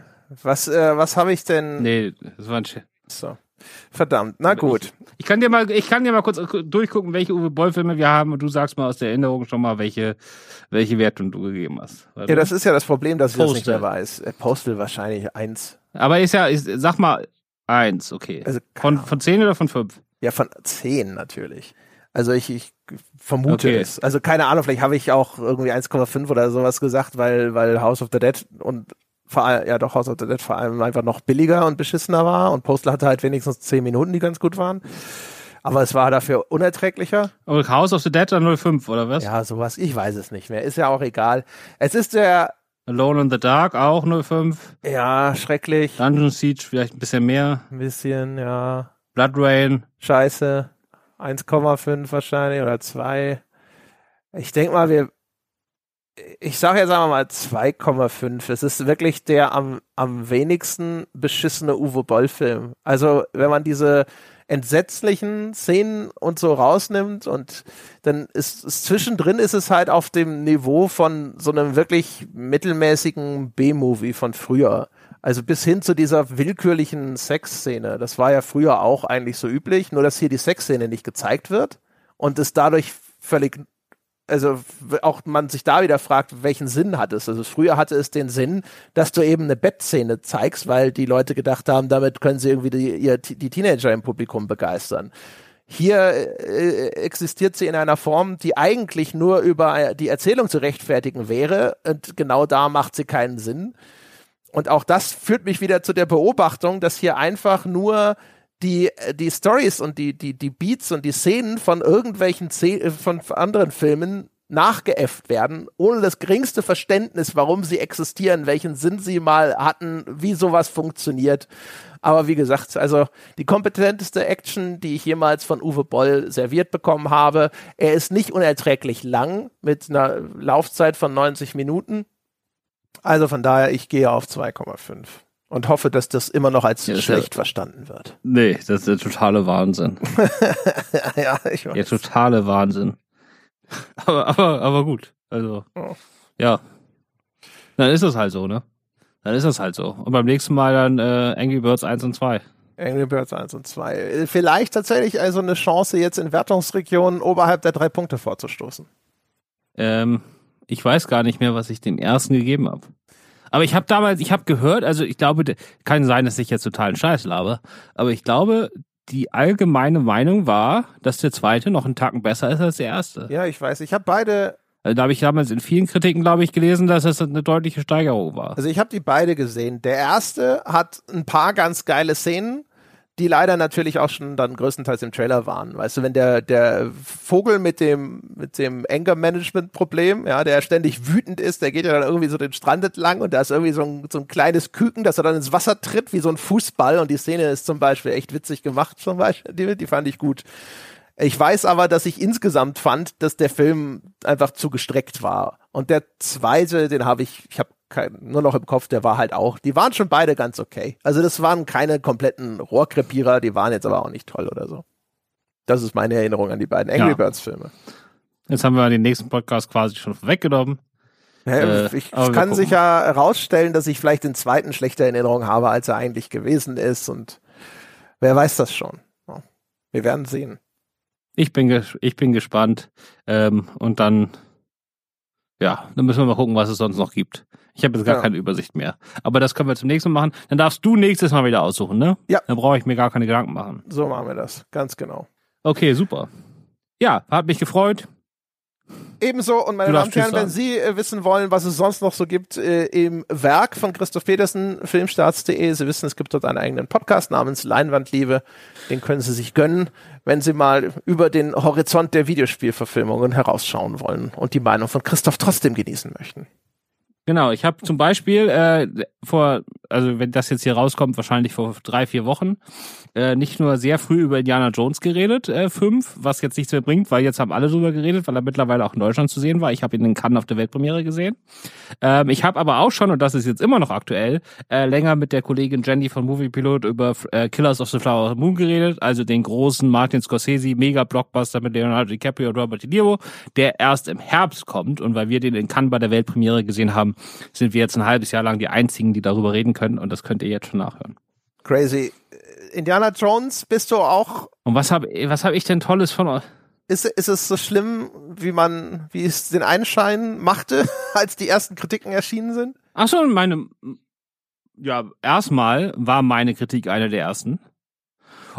Was, äh, was habe ich denn? Nee, das war ein Sch So. Verdammt. Na gut. Ich, ich, kann dir mal, ich kann dir mal kurz durchgucken, welche Uwe Boll Filme wir haben und du sagst mal aus der Erinnerung schon mal, welche, welche Wertung du gegeben hast. Warte. Ja, das ist ja das Problem, dass Postal. ich das nicht mehr weiß. Äh, Postal wahrscheinlich eins. Aber ist ja, ist, sag mal eins, okay. Also, von, von zehn oder von fünf? Ja, von zehn natürlich. Also ich, ich vermute okay. es. Also keine Ahnung, vielleicht habe ich auch irgendwie 1,5 oder sowas gesagt, weil, weil House of the Dead und vor allem, ja doch, House of the Dead vor allem einfach noch billiger und beschissener war und Postal hatte halt wenigstens 10 Minuten, die ganz gut waren. Aber es war dafür unerträglicher. Und House of the Dead dann 05 oder was? Ja, sowas. Ich weiß es nicht mehr. Ist ja auch egal. Es ist der Alone in the Dark auch 05. Ja, schrecklich. Dungeon Siege vielleicht ein bisschen mehr. Ein bisschen, ja. Blood Rain. Scheiße. 1,5 wahrscheinlich oder 2. Ich denke mal, wir, ich sage jetzt einfach mal 2,5. Es ist wirklich der am, am wenigsten beschissene Uwe Boll-Film. Also, wenn man diese entsetzlichen Szenen und so rausnimmt und dann ist, ist zwischendrin ist es halt auf dem Niveau von so einem wirklich mittelmäßigen B-Movie von früher. Also bis hin zu dieser willkürlichen Sexszene. Das war ja früher auch eigentlich so üblich, nur dass hier die Sexszene nicht gezeigt wird und es dadurch völlig, also auch man sich da wieder fragt, welchen Sinn hat es? Also früher hatte es den Sinn, dass du eben eine Bettszene zeigst, weil die Leute gedacht haben, damit können sie irgendwie die, ihr, die Teenager im Publikum begeistern. Hier äh, existiert sie in einer Form, die eigentlich nur über die Erzählung zu rechtfertigen wäre und genau da macht sie keinen Sinn. Und auch das führt mich wieder zu der Beobachtung, dass hier einfach nur die, die Stories und die, die, die Beats und die Szenen von irgendwelchen Szenen, von anderen Filmen nachgeäfft werden, ohne das geringste Verständnis, warum sie existieren, welchen Sinn sie mal hatten, wie sowas funktioniert. Aber wie gesagt, also die kompetenteste Action, die ich jemals von Uwe Boll serviert bekommen habe. Er ist nicht unerträglich lang mit einer Laufzeit von 90 Minuten Also von daher, ich gehe auf 2,5 und hoffe, dass das immer noch als Ja, das schlecht ja- verstanden wird. Nee, das ist der totale Wahnsinn. [LAUGHS] ja, ich Der weiß. totale Wahnsinn. Aber, aber, aber gut. Also, Oh. ja. Dann ist es halt so, ne? Dann ist es halt so. Und beim nächsten Mal dann äh, Angry Birds 1 und 2. Angry Birds 1 und 2. Äh, Vielleicht tatsächlich also eine Chance, jetzt in Wertungsregionen oberhalb der drei Punkte vorzustoßen. Ähm, ich weiß gar nicht mehr, was ich dem ersten gegeben habe. Aber ich habe damals, ich habe gehört, also ich glaube, kann sein, dass ich jetzt totalen Scheiß laber, aber ich glaube, die allgemeine Meinung war, dass der zweite noch einen Tacken besser ist als der erste. Ja, ich weiß. Ich habe beide, Also da habe ich damals in vielen Kritiken, glaube ich, gelesen, dass es eine deutliche Steigerung war. also ich habe die beide gesehen. Der erste hat ein paar ganz geile Szenen, die leider natürlich auch schon dann größtenteils im Trailer waren. Weißt du, wenn der, der Vogel mit dem, mit dem Anger-Management-Problem, ja, der ständig wütend ist, der geht ja dann irgendwie so den Strand entlang und da ist irgendwie so ein, so ein kleines Küken, das er dann ins Wasser tritt, wie so ein Fußball und die Szene ist zum Beispiel echt witzig gemacht, zum Beispiel, die, die fand ich gut. Ich weiß aber, dass ich insgesamt fand, dass der Film einfach zu gestreckt war. Und der zweite, den habe ich, ich habe nur noch im Kopf, der war halt auch, die waren schon beide ganz okay. Also das waren keine kompletten Rohrkrepierer, die waren jetzt aber auch nicht toll oder so. Das ist meine Erinnerung an die beiden Angry Ja. Birds Filme. Jetzt haben wir den nächsten Podcast quasi schon vorweggenommen. Äh, ich, es kann sich ja herausstellen, dass ich vielleicht den zweiten schlechter in Erinnerung habe, als er eigentlich gewesen ist und wer weiß das schon. Ja. Wir werden sehen. Ich bin, ich bin gespannt. Ähm, und dann, ja, dann müssen wir mal gucken, was es sonst noch gibt. Ich habe jetzt gar Ja. keine Übersicht mehr. Aber das können wir zum nächsten Mal machen. Dann darfst du nächstes Mal wieder aussuchen, ne? Ja. Dann brauche ich mir gar keine Gedanken machen. So machen wir das, ganz genau. Okay, super. Ja, hat mich gefreut. Ebenso, und meine Damen und Herren, wenn Sie äh, wissen wollen, was es sonst noch so gibt äh, im Werk von Christoph Petersen, filmstarts.de, Sie wissen, es gibt dort einen eigenen Podcast namens Leinwandliebe. Den können Sie sich gönnen, wenn Sie mal über den Horizont der Videospielverfilmungen herausschauen wollen und die Meinung von Christoph trotzdem genießen möchten. Genau, ich habe zum Beispiel äh, vor, also wenn das jetzt hier rauskommt, wahrscheinlich vor drei, vier Wochen, äh, nicht nur sehr früh über Indiana Jones geredet, äh, fünf, was jetzt nichts mehr bringt, weil jetzt haben alle drüber geredet, weil er mittlerweile auch in Deutschland zu sehen war. Ich habe ihn in Cannes auf der Weltpremiere gesehen. Ähm, ich habe aber auch schon, und das ist jetzt immer noch aktuell, äh, länger mit der Kollegin Jenny von Movie Pilot über äh, Killers of the Flower Moon geredet, also den großen Martin Scorsese Mega-Blockbuster mit Leonardo DiCaprio und Robert De Niro, der erst im Herbst kommt. Und weil wir den in Cannes bei der Weltpremiere gesehen haben, sind wir jetzt ein halbes Jahr lang die einzigen, die darüber reden können. Und das könnt ihr jetzt schon nachhören. Crazy. Äh, Indiana Jones, bist du auch, Und was habe was hab ich denn Tolles von euch? ist, ist es so schlimm, wie man, wie es den Einschein machte, [LAUGHS] als die ersten Kritiken erschienen sind? Ach so, meine, ja, erstmal war meine Kritik eine der ersten.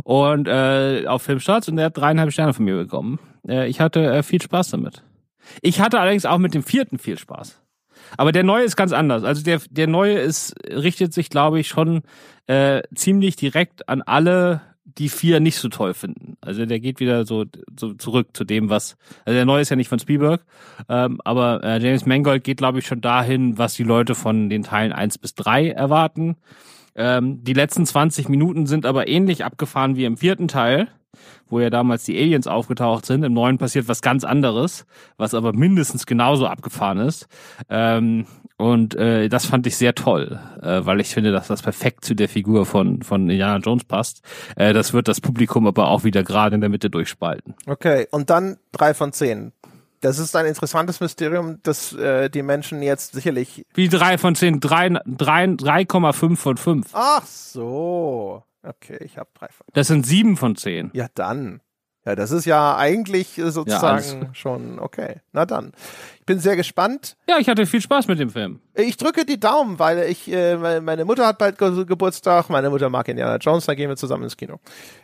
Und äh, auf Filmstarts und der hat dreieinhalb Sterne von mir bekommen. Äh, ich hatte äh, viel Spaß damit. Ich hatte allerdings auch mit dem vierten viel Spaß. Aber der neue ist ganz anders. Also der, der neue ist, richtet sich, glaube ich, schon äh, ziemlich direkt an alle, die vier nicht so toll finden. Also der geht wieder so, so zurück zu dem, was. Also der neue ist ja nicht von Spielberg, ähm, aber äh, James Mangold geht, glaube ich, schon dahin, was die Leute von den Teilen eins bis drei erwarten. Ähm, die letzten 20 Minuten sind aber ähnlich abgefahren wie im vierten Teil, wo ja damals die Aliens aufgetaucht sind. Im neuen passiert was ganz anderes, was aber mindestens genauso abgefahren ist. Ähm, und äh, das fand ich sehr toll, äh, weil ich finde, dass das perfekt zu der Figur von, von Indiana Jones passt. Äh, das wird das Publikum aber auch wieder gerade in der Mitte durchspalten. Okay, und dann drei von zehn. Das ist ein interessantes Mysterium, das äh, die Menschen jetzt sicherlich. Wie drei von zehn, drei, drei, 3,5 von fünf. Ach so. Okay, ich habe drei von. Das sind sieben von zehn. Ja, dann. Ja, das ist ja eigentlich äh, sozusagen alles. schon okay. Na dann. Ich bin sehr gespannt. Ja, ich hatte viel Spaß mit dem Film. Ich drücke die Daumen, weil ich, äh, meine- Mutter hat bald Ge Geburtstag, meine Mutter mag Indiana Jones, da gehen wir zusammen ins Kino.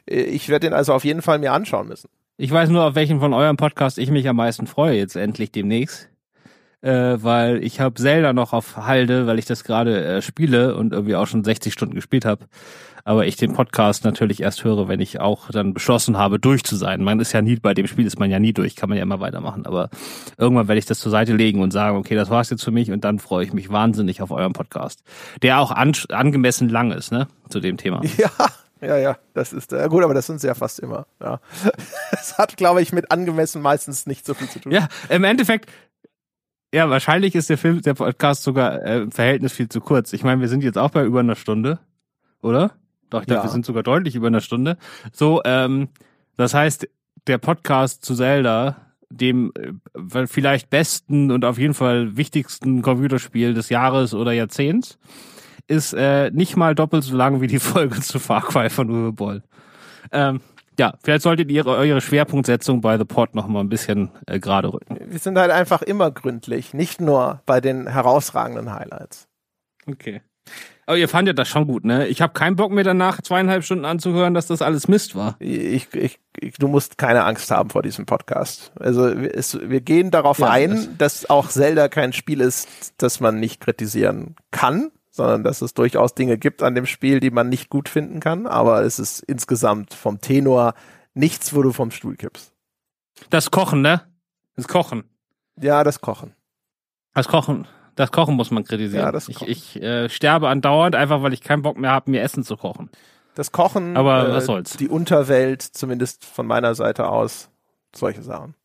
Äh, Ich werde den also auf jeden Fall mir anschauen müssen. Ich weiß nur, auf welchen von eurem Podcast ich mich am meisten freue, jetzt endlich demnächst. Äh, weil ich habe Zelda noch auf Halde, weil ich das gerade äh, spiele und irgendwie auch schon 60 Stunden gespielt habe. Aber ich den Podcast natürlich erst höre, wenn ich auch dann beschlossen habe, durch zu sein. Man ist ja nie, bei dem Spiel ist man ja nie durch, kann man ja immer weitermachen. Aber irgendwann werde ich das zur Seite legen und sagen, okay, das war's jetzt für mich und dann freue ich mich wahnsinnig auf euren Podcast. Der auch an, angemessen lang ist, ne, zu dem Thema. [LAUGHS] Ja, ja, ja, das ist äh, gut, aber das sind sie ja fast immer. Ja. [LAUGHS] Das hat, glaube ich, mit angemessen meistens nicht so viel zu tun. Ja, im Endeffekt, Ja, wahrscheinlich ist der Film, der Podcast sogar äh, im Verhältnis viel zu kurz. Ich meine, wir sind jetzt auch bei über einer Stunde, oder? Doch, ich glaube, Ja. wir sind sogar deutlich über einer Stunde. So, ähm, das heißt, der Podcast zu Zelda, dem äh, vielleicht besten und auf jeden Fall wichtigsten Computerspiel des Jahres oder Jahrzehnts, ist äh, nicht mal doppelt so lang wie die [LAUGHS] Folge zu Far Cry von Uwe Boll. Ähm, ja, vielleicht solltet ihr eure Schwerpunktsetzung bei The Pod noch mal ein bisschen äh, gerade rücken. Wir sind halt einfach immer gründlich, nicht nur bei den herausragenden Highlights. Okay. Aber ihr fandet das schon gut, ne? Ich habe keinen Bock mehr danach zweieinhalb Stunden anzuhören, dass das alles Mist war. Ich, ich, ich, du musst keine Angst haben vor diesem Podcast. Also wir- es, wir gehen darauf Ja, ein, das- dass auch Zelda kein Spiel ist, das man nicht kritisieren kann, sondern dass es durchaus Dinge gibt an dem Spiel, die man nicht gut finden kann. Aber es ist insgesamt vom Tenor nichts, wo du vom Stuhl kippst. Das Kochen, ne? Das Kochen. Ja, das Kochen. Das Kochen. Das Kochen muss man kritisieren. Ja, das ich Kochen. ich äh, sterbe andauernd, einfach weil ich keinen Bock mehr habe, mir Essen zu kochen. Das Kochen, äh, Aber was soll's. die Unterwelt, zumindest von meiner Seite aus, solche Sachen.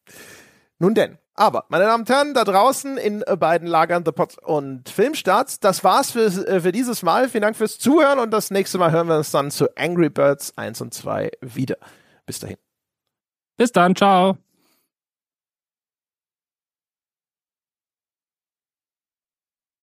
Nun denn, aber, meine Damen und Herren, da draußen in äh, beiden Lagern The Pot und Filmstarts, das war's für, äh, für dieses Mal. Vielen Dank fürs Zuhören und das nächste Mal hören wir uns dann zu Angry Birds 1 und 2 wieder. Bis dahin. Bis dann, ciao.